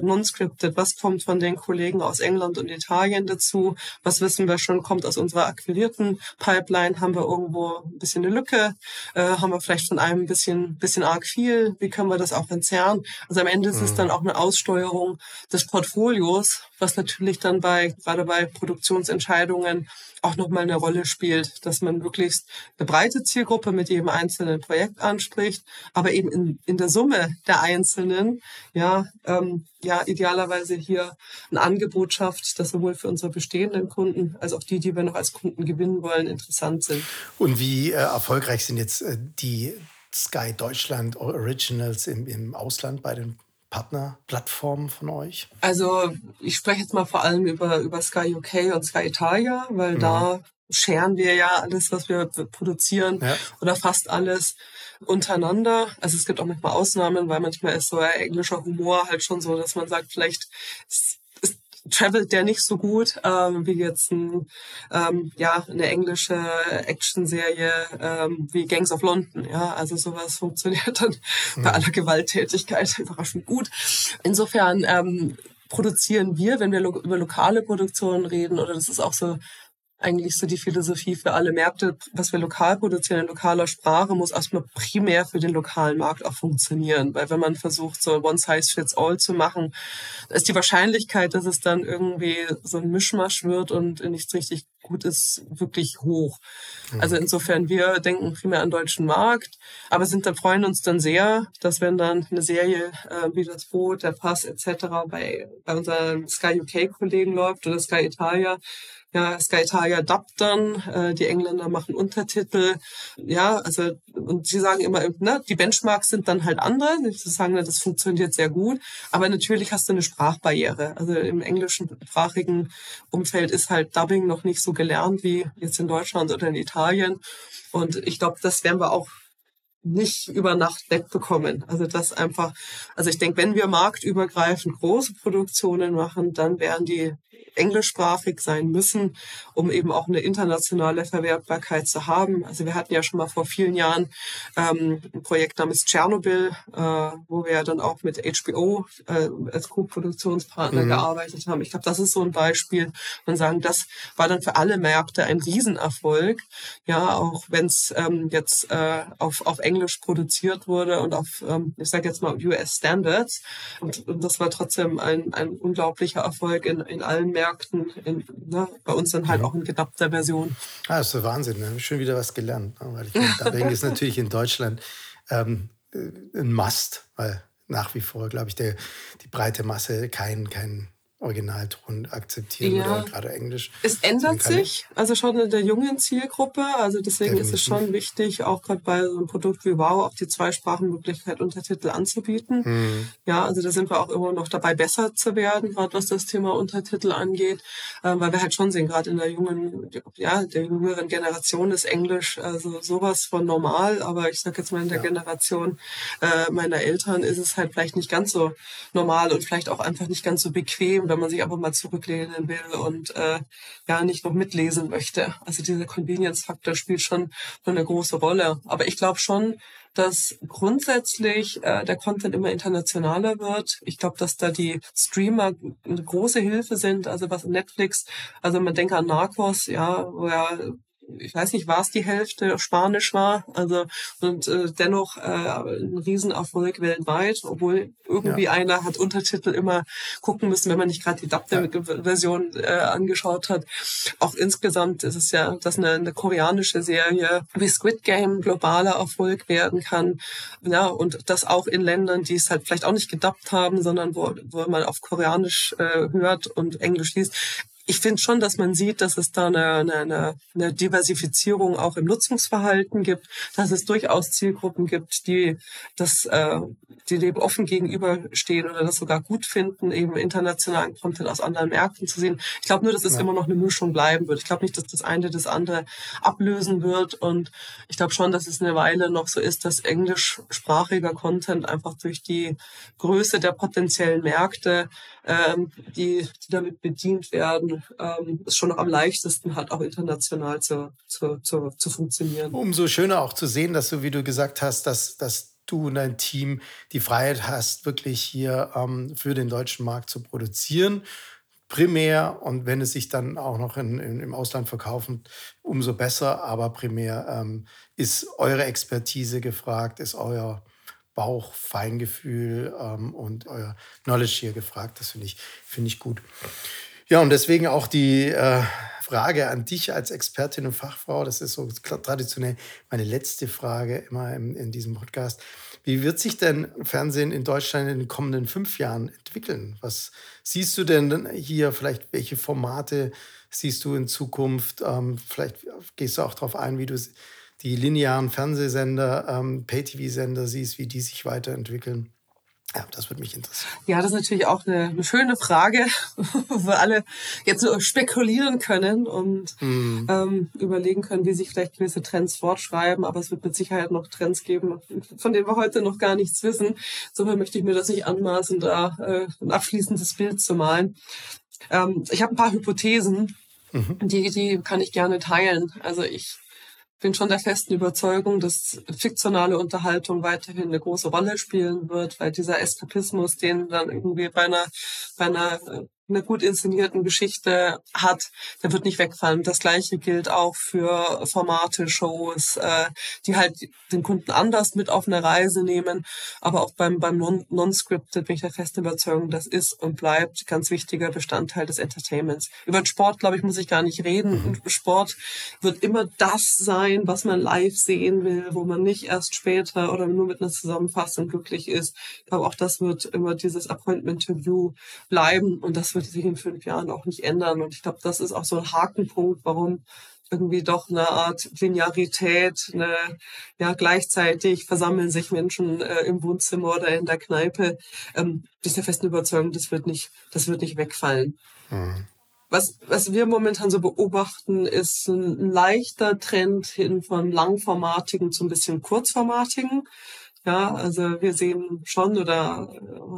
non-scripted? Was kommt von den Kollegen aus England und Italien dazu? Was wissen wir schon kommt aus unserer akquirierten Pipeline? Haben wir irgendwo ein bisschen eine Lücke? Äh, haben wir vielleicht von einem ein bisschen, bisschen arg viel? Wie können wir das auch entzerren? Also am Ende ist es mhm. dann auch eine Aussteuerung des Portfolios, was natürlich dann bei, gerade bei Produktionsentscheidungen auch nochmal eine Rolle spielt, dass man möglichst eine breite Zielgruppe mit jedem einzelnen Projekt anspricht, aber eben in, in der Summe der Einzelnen, ja, ähm, ja, idealerweise hier ein Angebot schafft, das sowohl für unsere bestehenden Kunden als auch die, die wir noch als Kunden gewinnen wollen, interessant sind. Und wie äh, erfolgreich sind jetzt äh, die Sky Deutschland Originals im, im Ausland bei den Partnerplattformen von euch? Also ich spreche jetzt mal vor allem über, über Sky UK und Sky Italia, weil mhm. da scheren wir ja alles, was wir produzieren ja. oder fast alles untereinander. Also es gibt auch manchmal Ausnahmen, weil manchmal ist so ein englischer Humor halt schon so, dass man sagt, vielleicht travelt der nicht so gut ähm, wie jetzt ein, ähm, ja, eine englische Actionserie ähm, wie Gangs of London. Ja, also sowas funktioniert dann mhm. bei aller Gewalttätigkeit überraschend gut. Insofern ähm, produzieren wir, wenn wir lo über lokale Produktionen reden, oder das ist auch so eigentlich so die Philosophie für alle Märkte, was wir lokal produzieren in lokaler Sprache, muss erstmal primär für den lokalen Markt auch funktionieren. Weil wenn man versucht, so One Size Fits All zu machen, ist die Wahrscheinlichkeit, dass es dann irgendwie so ein Mischmasch wird und nichts richtig gut ist, wirklich hoch. Mhm. Also insofern, wir denken primär an deutschen Markt, aber sind dann freuen uns dann sehr, dass wenn dann eine Serie äh, wie das Boot, der Pass etc. bei, bei unseren Sky UK Kollegen läuft oder Sky Italia, ja, Sky Italia dubbt dann, äh, die Engländer machen Untertitel. Ja, also, und sie sagen immer, ne, die Benchmarks sind dann halt andere. Sie sagen, das funktioniert sehr gut. Aber natürlich hast du eine Sprachbarriere. Also im englischen sprachigen Umfeld ist halt Dubbing noch nicht so gelernt wie jetzt in Deutschland oder in Italien. Und ich glaube, das werden wir auch nicht über Nacht wegbekommen. Also das einfach, also ich denke, wenn wir marktübergreifend große Produktionen machen, dann werden die englischsprachig sein müssen, um eben auch eine internationale Verwertbarkeit zu haben. Also wir hatten ja schon mal vor vielen Jahren ähm, ein Projekt namens Tschernobyl, äh, wo wir ja dann auch mit HBO äh, als Co-Produktionspartner mhm. gearbeitet haben. Ich glaube, das ist so ein Beispiel und sagen, das war dann für alle Märkte ein Riesenerfolg. Ja, auch wenn es ähm, jetzt äh, auf, auf Englisch produziert wurde und auf, ähm, ich sage jetzt mal, US Standards. Und, und das war trotzdem ein, ein unglaublicher Erfolg in, in allen Märkten. In, ne, bei uns dann halt mhm. auch in gedappter Version. Ah, das ist so Wahnsinn. Ne? Schön wieder was gelernt. Ne? Weil ich Dubbing ist natürlich in Deutschland ähm, ein Must, weil nach wie vor, glaube ich, der, die breite Masse kein, kein Originalton akzeptieren ja. oder gerade Englisch. Es ändert sich, also schon in der jungen Zielgruppe. Also deswegen Definitiv. ist es schon wichtig, auch gerade bei so einem Produkt wie Wow auch die Zweisprachenmöglichkeit Untertitel anzubieten. Mhm. Ja, also da sind wir auch immer noch dabei, besser zu werden, gerade was das Thema Untertitel angeht, äh, weil wir halt schon sehen, gerade in der jungen, ja, der jüngeren Generation ist Englisch also sowas von normal, aber ich sage jetzt mal in der ja. Generation äh, meiner Eltern ist es halt vielleicht nicht ganz so normal und vielleicht auch einfach nicht ganz so bequem wenn man sich einfach mal zurücklehnen will und äh, ja nicht noch mitlesen möchte. Also dieser Convenience-Faktor spielt schon eine große Rolle. Aber ich glaube schon, dass grundsätzlich äh, der Content immer internationaler wird. Ich glaube, dass da die Streamer eine große Hilfe sind. Also was Netflix, also man denkt an Narcos, ja, wo ja ich weiß nicht, war es die Hälfte Spanisch war, also und äh, dennoch äh, ein Riesenerfolg weltweit, obwohl irgendwie ja. einer hat Untertitel immer gucken müssen, wenn man nicht gerade die Dubte-Version äh, angeschaut hat. Auch insgesamt ist es ja, dass eine, eine koreanische Serie wie Squid Game globaler Erfolg werden kann, ja und das auch in Ländern, die es halt vielleicht auch nicht gedubbt haben, sondern wo, wo man auf Koreanisch äh, hört und Englisch liest ich finde schon, dass man sieht, dass es da eine, eine, eine Diversifizierung auch im Nutzungsverhalten gibt, dass es durchaus Zielgruppen gibt, die das, äh, die dem offen gegenüberstehen oder das sogar gut finden, eben internationalen Content aus anderen Märkten zu sehen. Ich glaube nur, dass es ja. immer noch eine Mischung bleiben wird. Ich glaube nicht, dass das eine das andere ablösen wird. Und ich glaube schon, dass es eine Weile noch so ist, dass englischsprachiger Content einfach durch die Größe der potenziellen Märkte, ähm, die, die damit bedient werden, ähm, es schon noch am leichtesten hat, auch international zu, zu, zu, zu funktionieren. Umso schöner auch zu sehen, dass du, wie du gesagt hast, dass, dass du und dein Team die Freiheit hast, wirklich hier ähm, für den deutschen Markt zu produzieren. Primär und wenn es sich dann auch noch in, in, im Ausland verkaufen, umso besser. Aber primär ähm, ist eure Expertise gefragt, ist euer Bauchfeingefühl ähm, und euer Knowledge hier gefragt. Das finde ich, finde ich gut. Ja, und deswegen auch die äh, Frage an dich als Expertin und Fachfrau. Das ist so traditionell meine letzte Frage immer in, in diesem Podcast. Wie wird sich denn Fernsehen in Deutschland in den kommenden fünf Jahren entwickeln? Was siehst du denn hier? Vielleicht welche Formate siehst du in Zukunft? Ähm, vielleicht gehst du auch darauf ein, wie du die linearen Fernsehsender, ähm, Pay-TV-Sender siehst, wie die sich weiterentwickeln. Ja, das würde mich interessieren. Ja, das ist natürlich auch eine, eine schöne Frage, wo wir alle jetzt nur spekulieren können und mm. ähm, überlegen können, wie sich vielleicht gewisse Trends fortschreiben. Aber es wird mit Sicherheit noch Trends geben, von denen wir heute noch gar nichts wissen. Insofern möchte ich mir das nicht anmaßen, da äh, ein abschließendes Bild zu malen. Ähm, ich habe ein paar Hypothesen, mhm. die, die kann ich gerne teilen. Also ich bin schon der festen Überzeugung, dass fiktionale Unterhaltung weiterhin eine große Rolle spielen wird, weil dieser Eskapismus, den dann irgendwie bei einer, bei einer eine gut inszenierten Geschichte hat, der wird nicht wegfallen. Das gleiche gilt auch für Formate, Shows, äh, die halt den Kunden anders mit auf eine Reise nehmen. Aber auch beim, beim Non-Scripted bin ich der festen Überzeugung, das ist und bleibt ganz wichtiger Bestandteil des Entertainments. Über den Sport, glaube ich, muss ich gar nicht reden. Mhm. Sport wird immer das sein, was man live sehen will, wo man nicht erst später oder nur mit einer Zusammenfassung glücklich ist. Ich glaube, auch das wird immer dieses Appointment to View bleiben und das wird wird sich in fünf Jahren auch nicht ändern. Und ich glaube, das ist auch so ein Hakenpunkt, warum irgendwie doch eine Art Linearität, eine, ja, gleichzeitig versammeln sich Menschen äh, im Wohnzimmer oder in der Kneipe. Ähm, ich bin der festen Überzeugung, das wird nicht, das wird nicht wegfallen. Mhm. was, was wir momentan so beobachten, ist ein leichter Trend hin von langformatigen zu ein bisschen kurzformatigen. Ja, also wir sehen schon oder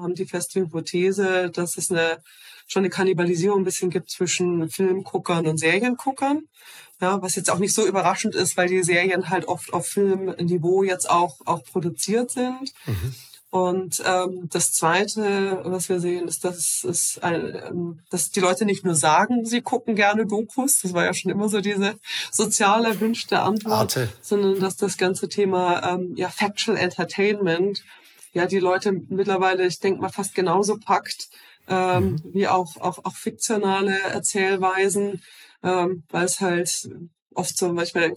haben die feste Hypothese, dass es eine schon eine Kannibalisierung ein bisschen gibt zwischen Filmguckern und Serienguckern. Ja, was jetzt auch nicht so überraschend ist, weil die Serien halt oft auf Filmniveau jetzt auch, auch produziert sind. Mhm. Und ähm, das Zweite, was wir sehen, ist, dass, es ein, ähm, dass die Leute nicht nur sagen, sie gucken gerne Dokus, das war ja schon immer so diese sozial erwünschte Antwort, Arte. sondern dass das ganze Thema ähm, ja, Factual Entertainment ja die Leute mittlerweile, ich denke mal, fast genauso packt ähm, mhm. wie auch, auch, auch fiktionale Erzählweisen, ähm, weil es halt oft so manchmal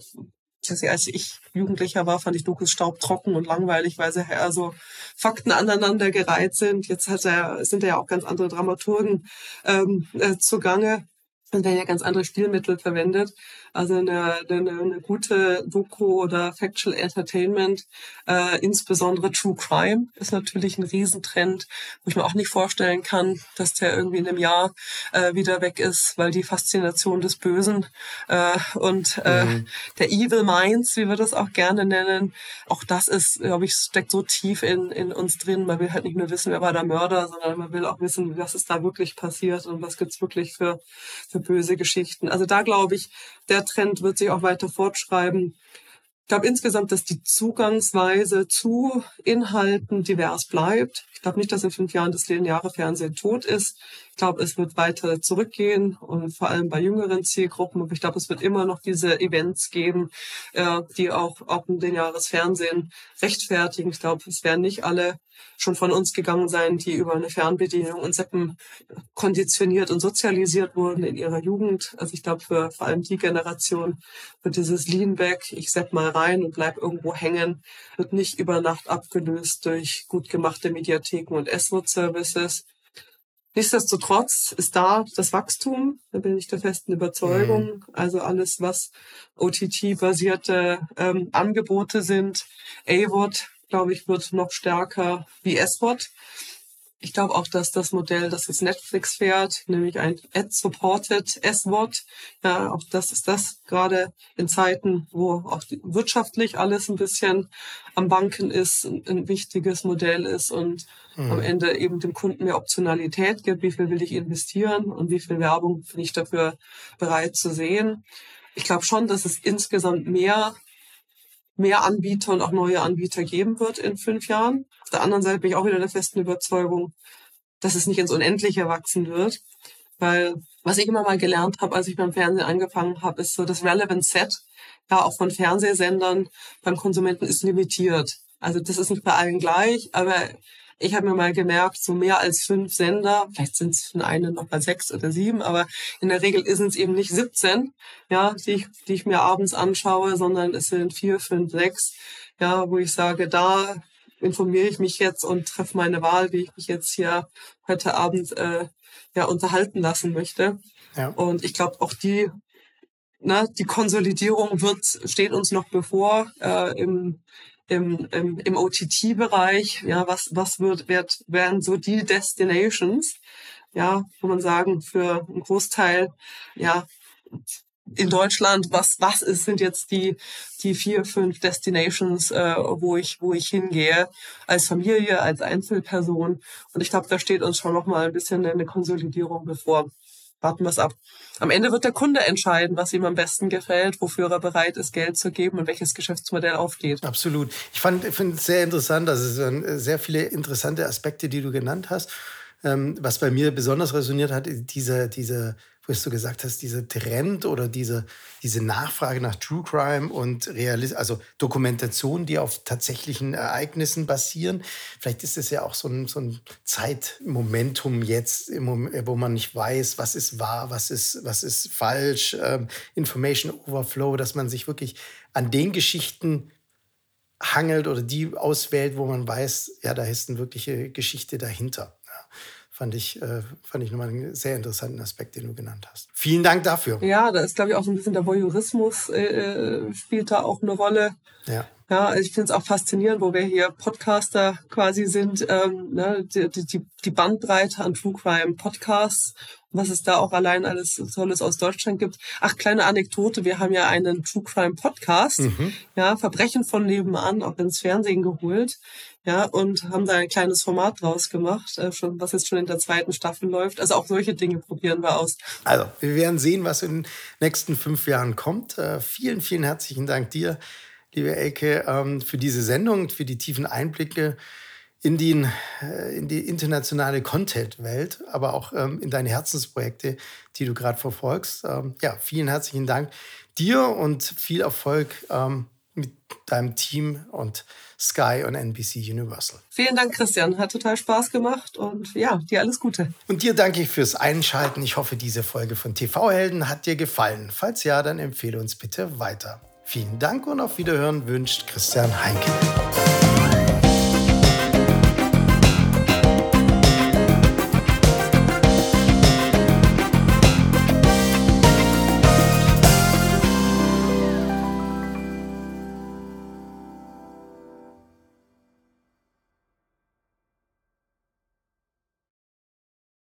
als ich Jugendlicher war, fand ich Dokus staubtrocken und langweilig, weil sie eher so Fakten aneinandergereiht sind. Jetzt hat er, sind ja auch ganz andere Dramaturgen ähm, äh, zugange und werden ja ganz andere Stilmittel verwendet. Also eine, eine, eine gute Doku oder Factual Entertainment, äh, insbesondere True Crime, ist natürlich ein Riesentrend, wo ich mir auch nicht vorstellen kann, dass der irgendwie in einem Jahr äh, wieder weg ist, weil die Faszination des Bösen äh, und äh, mhm. der Evil Minds, wie wir das auch gerne nennen, auch das ist, glaube ich, steckt so tief in, in uns drin. Man will halt nicht nur wissen, wer war der Mörder, sondern man will auch wissen, was ist da wirklich passiert und was gibt's wirklich für, für böse Geschichten. Also da glaube ich, der Trend wird sich auch weiter fortschreiben. Ich glaube insgesamt, dass die Zugangsweise zu Inhalten divers bleibt. Ich glaube nicht, dass in fünf Jahren das lineare Fernsehen tot ist. Ich glaube, es wird weiter zurückgehen und vor allem bei jüngeren Zielgruppen. Aber ich glaube, es wird immer noch diese Events geben, äh, die auch, auch ein lineares Fernsehen rechtfertigen. Ich glaube, es werden nicht alle schon von uns gegangen sein, die über eine Fernbedienung und Seppen konditioniert und sozialisiert wurden in ihrer Jugend. Also ich glaube, für vor allem die Generation wird dieses Leanback, ich sepp mal rein und bleib irgendwo hängen, wird nicht über Nacht abgelöst durch gut gemachte Mediatheken und S-Wort-Services. Nichtsdestotrotz ist da das Wachstum, da bin ich der festen Überzeugung. Mhm. Also alles, was OTT-basierte ähm, Angebote sind, AWOT, glaube ich, wird noch stärker wie S-Wort. Ich glaube auch, dass das Modell, das jetzt Netflix fährt, nämlich ein Ad-Supported S-Wort, ja, auch das ist das gerade in Zeiten, wo auch wirtschaftlich alles ein bisschen am Banken ist, ein, wichtiges Modell ist und mhm. am Ende eben dem Kunden mehr Optionalität gibt, wie viel will ich investieren und wie viel Werbung bin ich dafür bereit zu sehen. Ich glaube schon, dass es insgesamt mehr mehr Anbieter und auch neue Anbieter geben wird in fünf Jahren. Auf der anderen Seite bin ich auch wieder der festen Überzeugung, dass es nicht ins Unendliche wachsen wird. Weil was ich immer mal gelernt habe, als ich beim Fernsehen angefangen habe, ist so das Relevant Set, ja auch von Fernsehsendern beim Konsumenten ist limitiert. Also das ist nicht bei allen gleich, aber ich habe mir mal gemerkt, so mehr als fünf Sender, vielleicht sind es von einen noch mal sechs oder sieben, aber in der Regel sind es eben nicht 17, ja, die ich, die ich mir abends anschaue, sondern es sind vier, fünf, sechs, ja, wo ich sage, da informiere ich mich jetzt und treffe meine Wahl, wie ich mich jetzt hier heute Abend äh, ja unterhalten lassen möchte. Ja. Und ich glaube, auch die ne, die Konsolidierung wird steht uns noch bevor äh, im im, im, im OTT-Bereich, ja, was, was wird, wird, werden so die Destinations, ja, wo man sagen, für einen Großteil, ja, in Deutschland, was, was ist, sind jetzt die, die vier, fünf Destinations, äh, wo ich, wo ich hingehe, als Familie, als Einzelperson. Und ich glaube, da steht uns schon noch mal ein bisschen eine Konsolidierung bevor warten wir es ab. Am Ende wird der Kunde entscheiden, was ihm am besten gefällt, wofür er bereit ist, Geld zu geben und welches Geschäftsmodell aufgeht. Absolut. Ich finde es sehr interessant. Also es sind sehr viele interessante Aspekte, die du genannt hast. Ähm, was bei mir besonders resoniert hat, dieser, dieser was du gesagt hast, dieser Trend oder diese, diese Nachfrage nach True Crime und Realis also Dokumentation, die auf tatsächlichen Ereignissen basieren. Vielleicht ist es ja auch so ein, so ein Zeitmomentum jetzt, wo man nicht weiß, was ist wahr, was ist, was ist falsch, ähm, Information Overflow, dass man sich wirklich an den Geschichten hangelt oder die auswählt, wo man weiß, ja, da ist eine wirkliche Geschichte dahinter. Fand ich, äh, fand ich nochmal einen sehr interessanten Aspekt, den du genannt hast. Vielen Dank dafür. Ja, da ist, glaube ich, auch so ein bisschen der Voyeurismus äh, äh spielt da auch eine Rolle. Ja. Ja, also ich finde es auch faszinierend, wo wir hier Podcaster quasi sind, ähm, ne, die, die, die Bandbreite an True Crime Podcasts, was es da auch allein alles Tolles aus Deutschland gibt. Ach, kleine Anekdote, wir haben ja einen True Crime Podcast, mhm. ja, Verbrechen von nebenan, auch ins Fernsehen geholt, ja, und haben da ein kleines Format draus gemacht, äh, schon, was jetzt schon in der zweiten Staffel läuft. Also auch solche Dinge probieren wir aus. Also, wir werden sehen, was in den nächsten fünf Jahren kommt. Äh, vielen, vielen herzlichen Dank dir liebe Elke, ähm, für diese Sendung für die tiefen Einblicke in die, äh, in die internationale Content-Welt, aber auch ähm, in deine Herzensprojekte, die du gerade verfolgst. Ähm, ja, vielen herzlichen Dank dir und viel Erfolg mit deinem Team und Sky und NBC Universal. Vielen Dank, Christian. Hat total Spaß gemacht und ja, dir alles Gute. Und dir danke ich fürs Einschalten. Ich hoffe, diese Folge von TV-Helden hat dir gefallen. Falls ja, dann empfehle uns bitte weiter. Vielen Dank und auf Wiederhören wünscht Christian Heinke.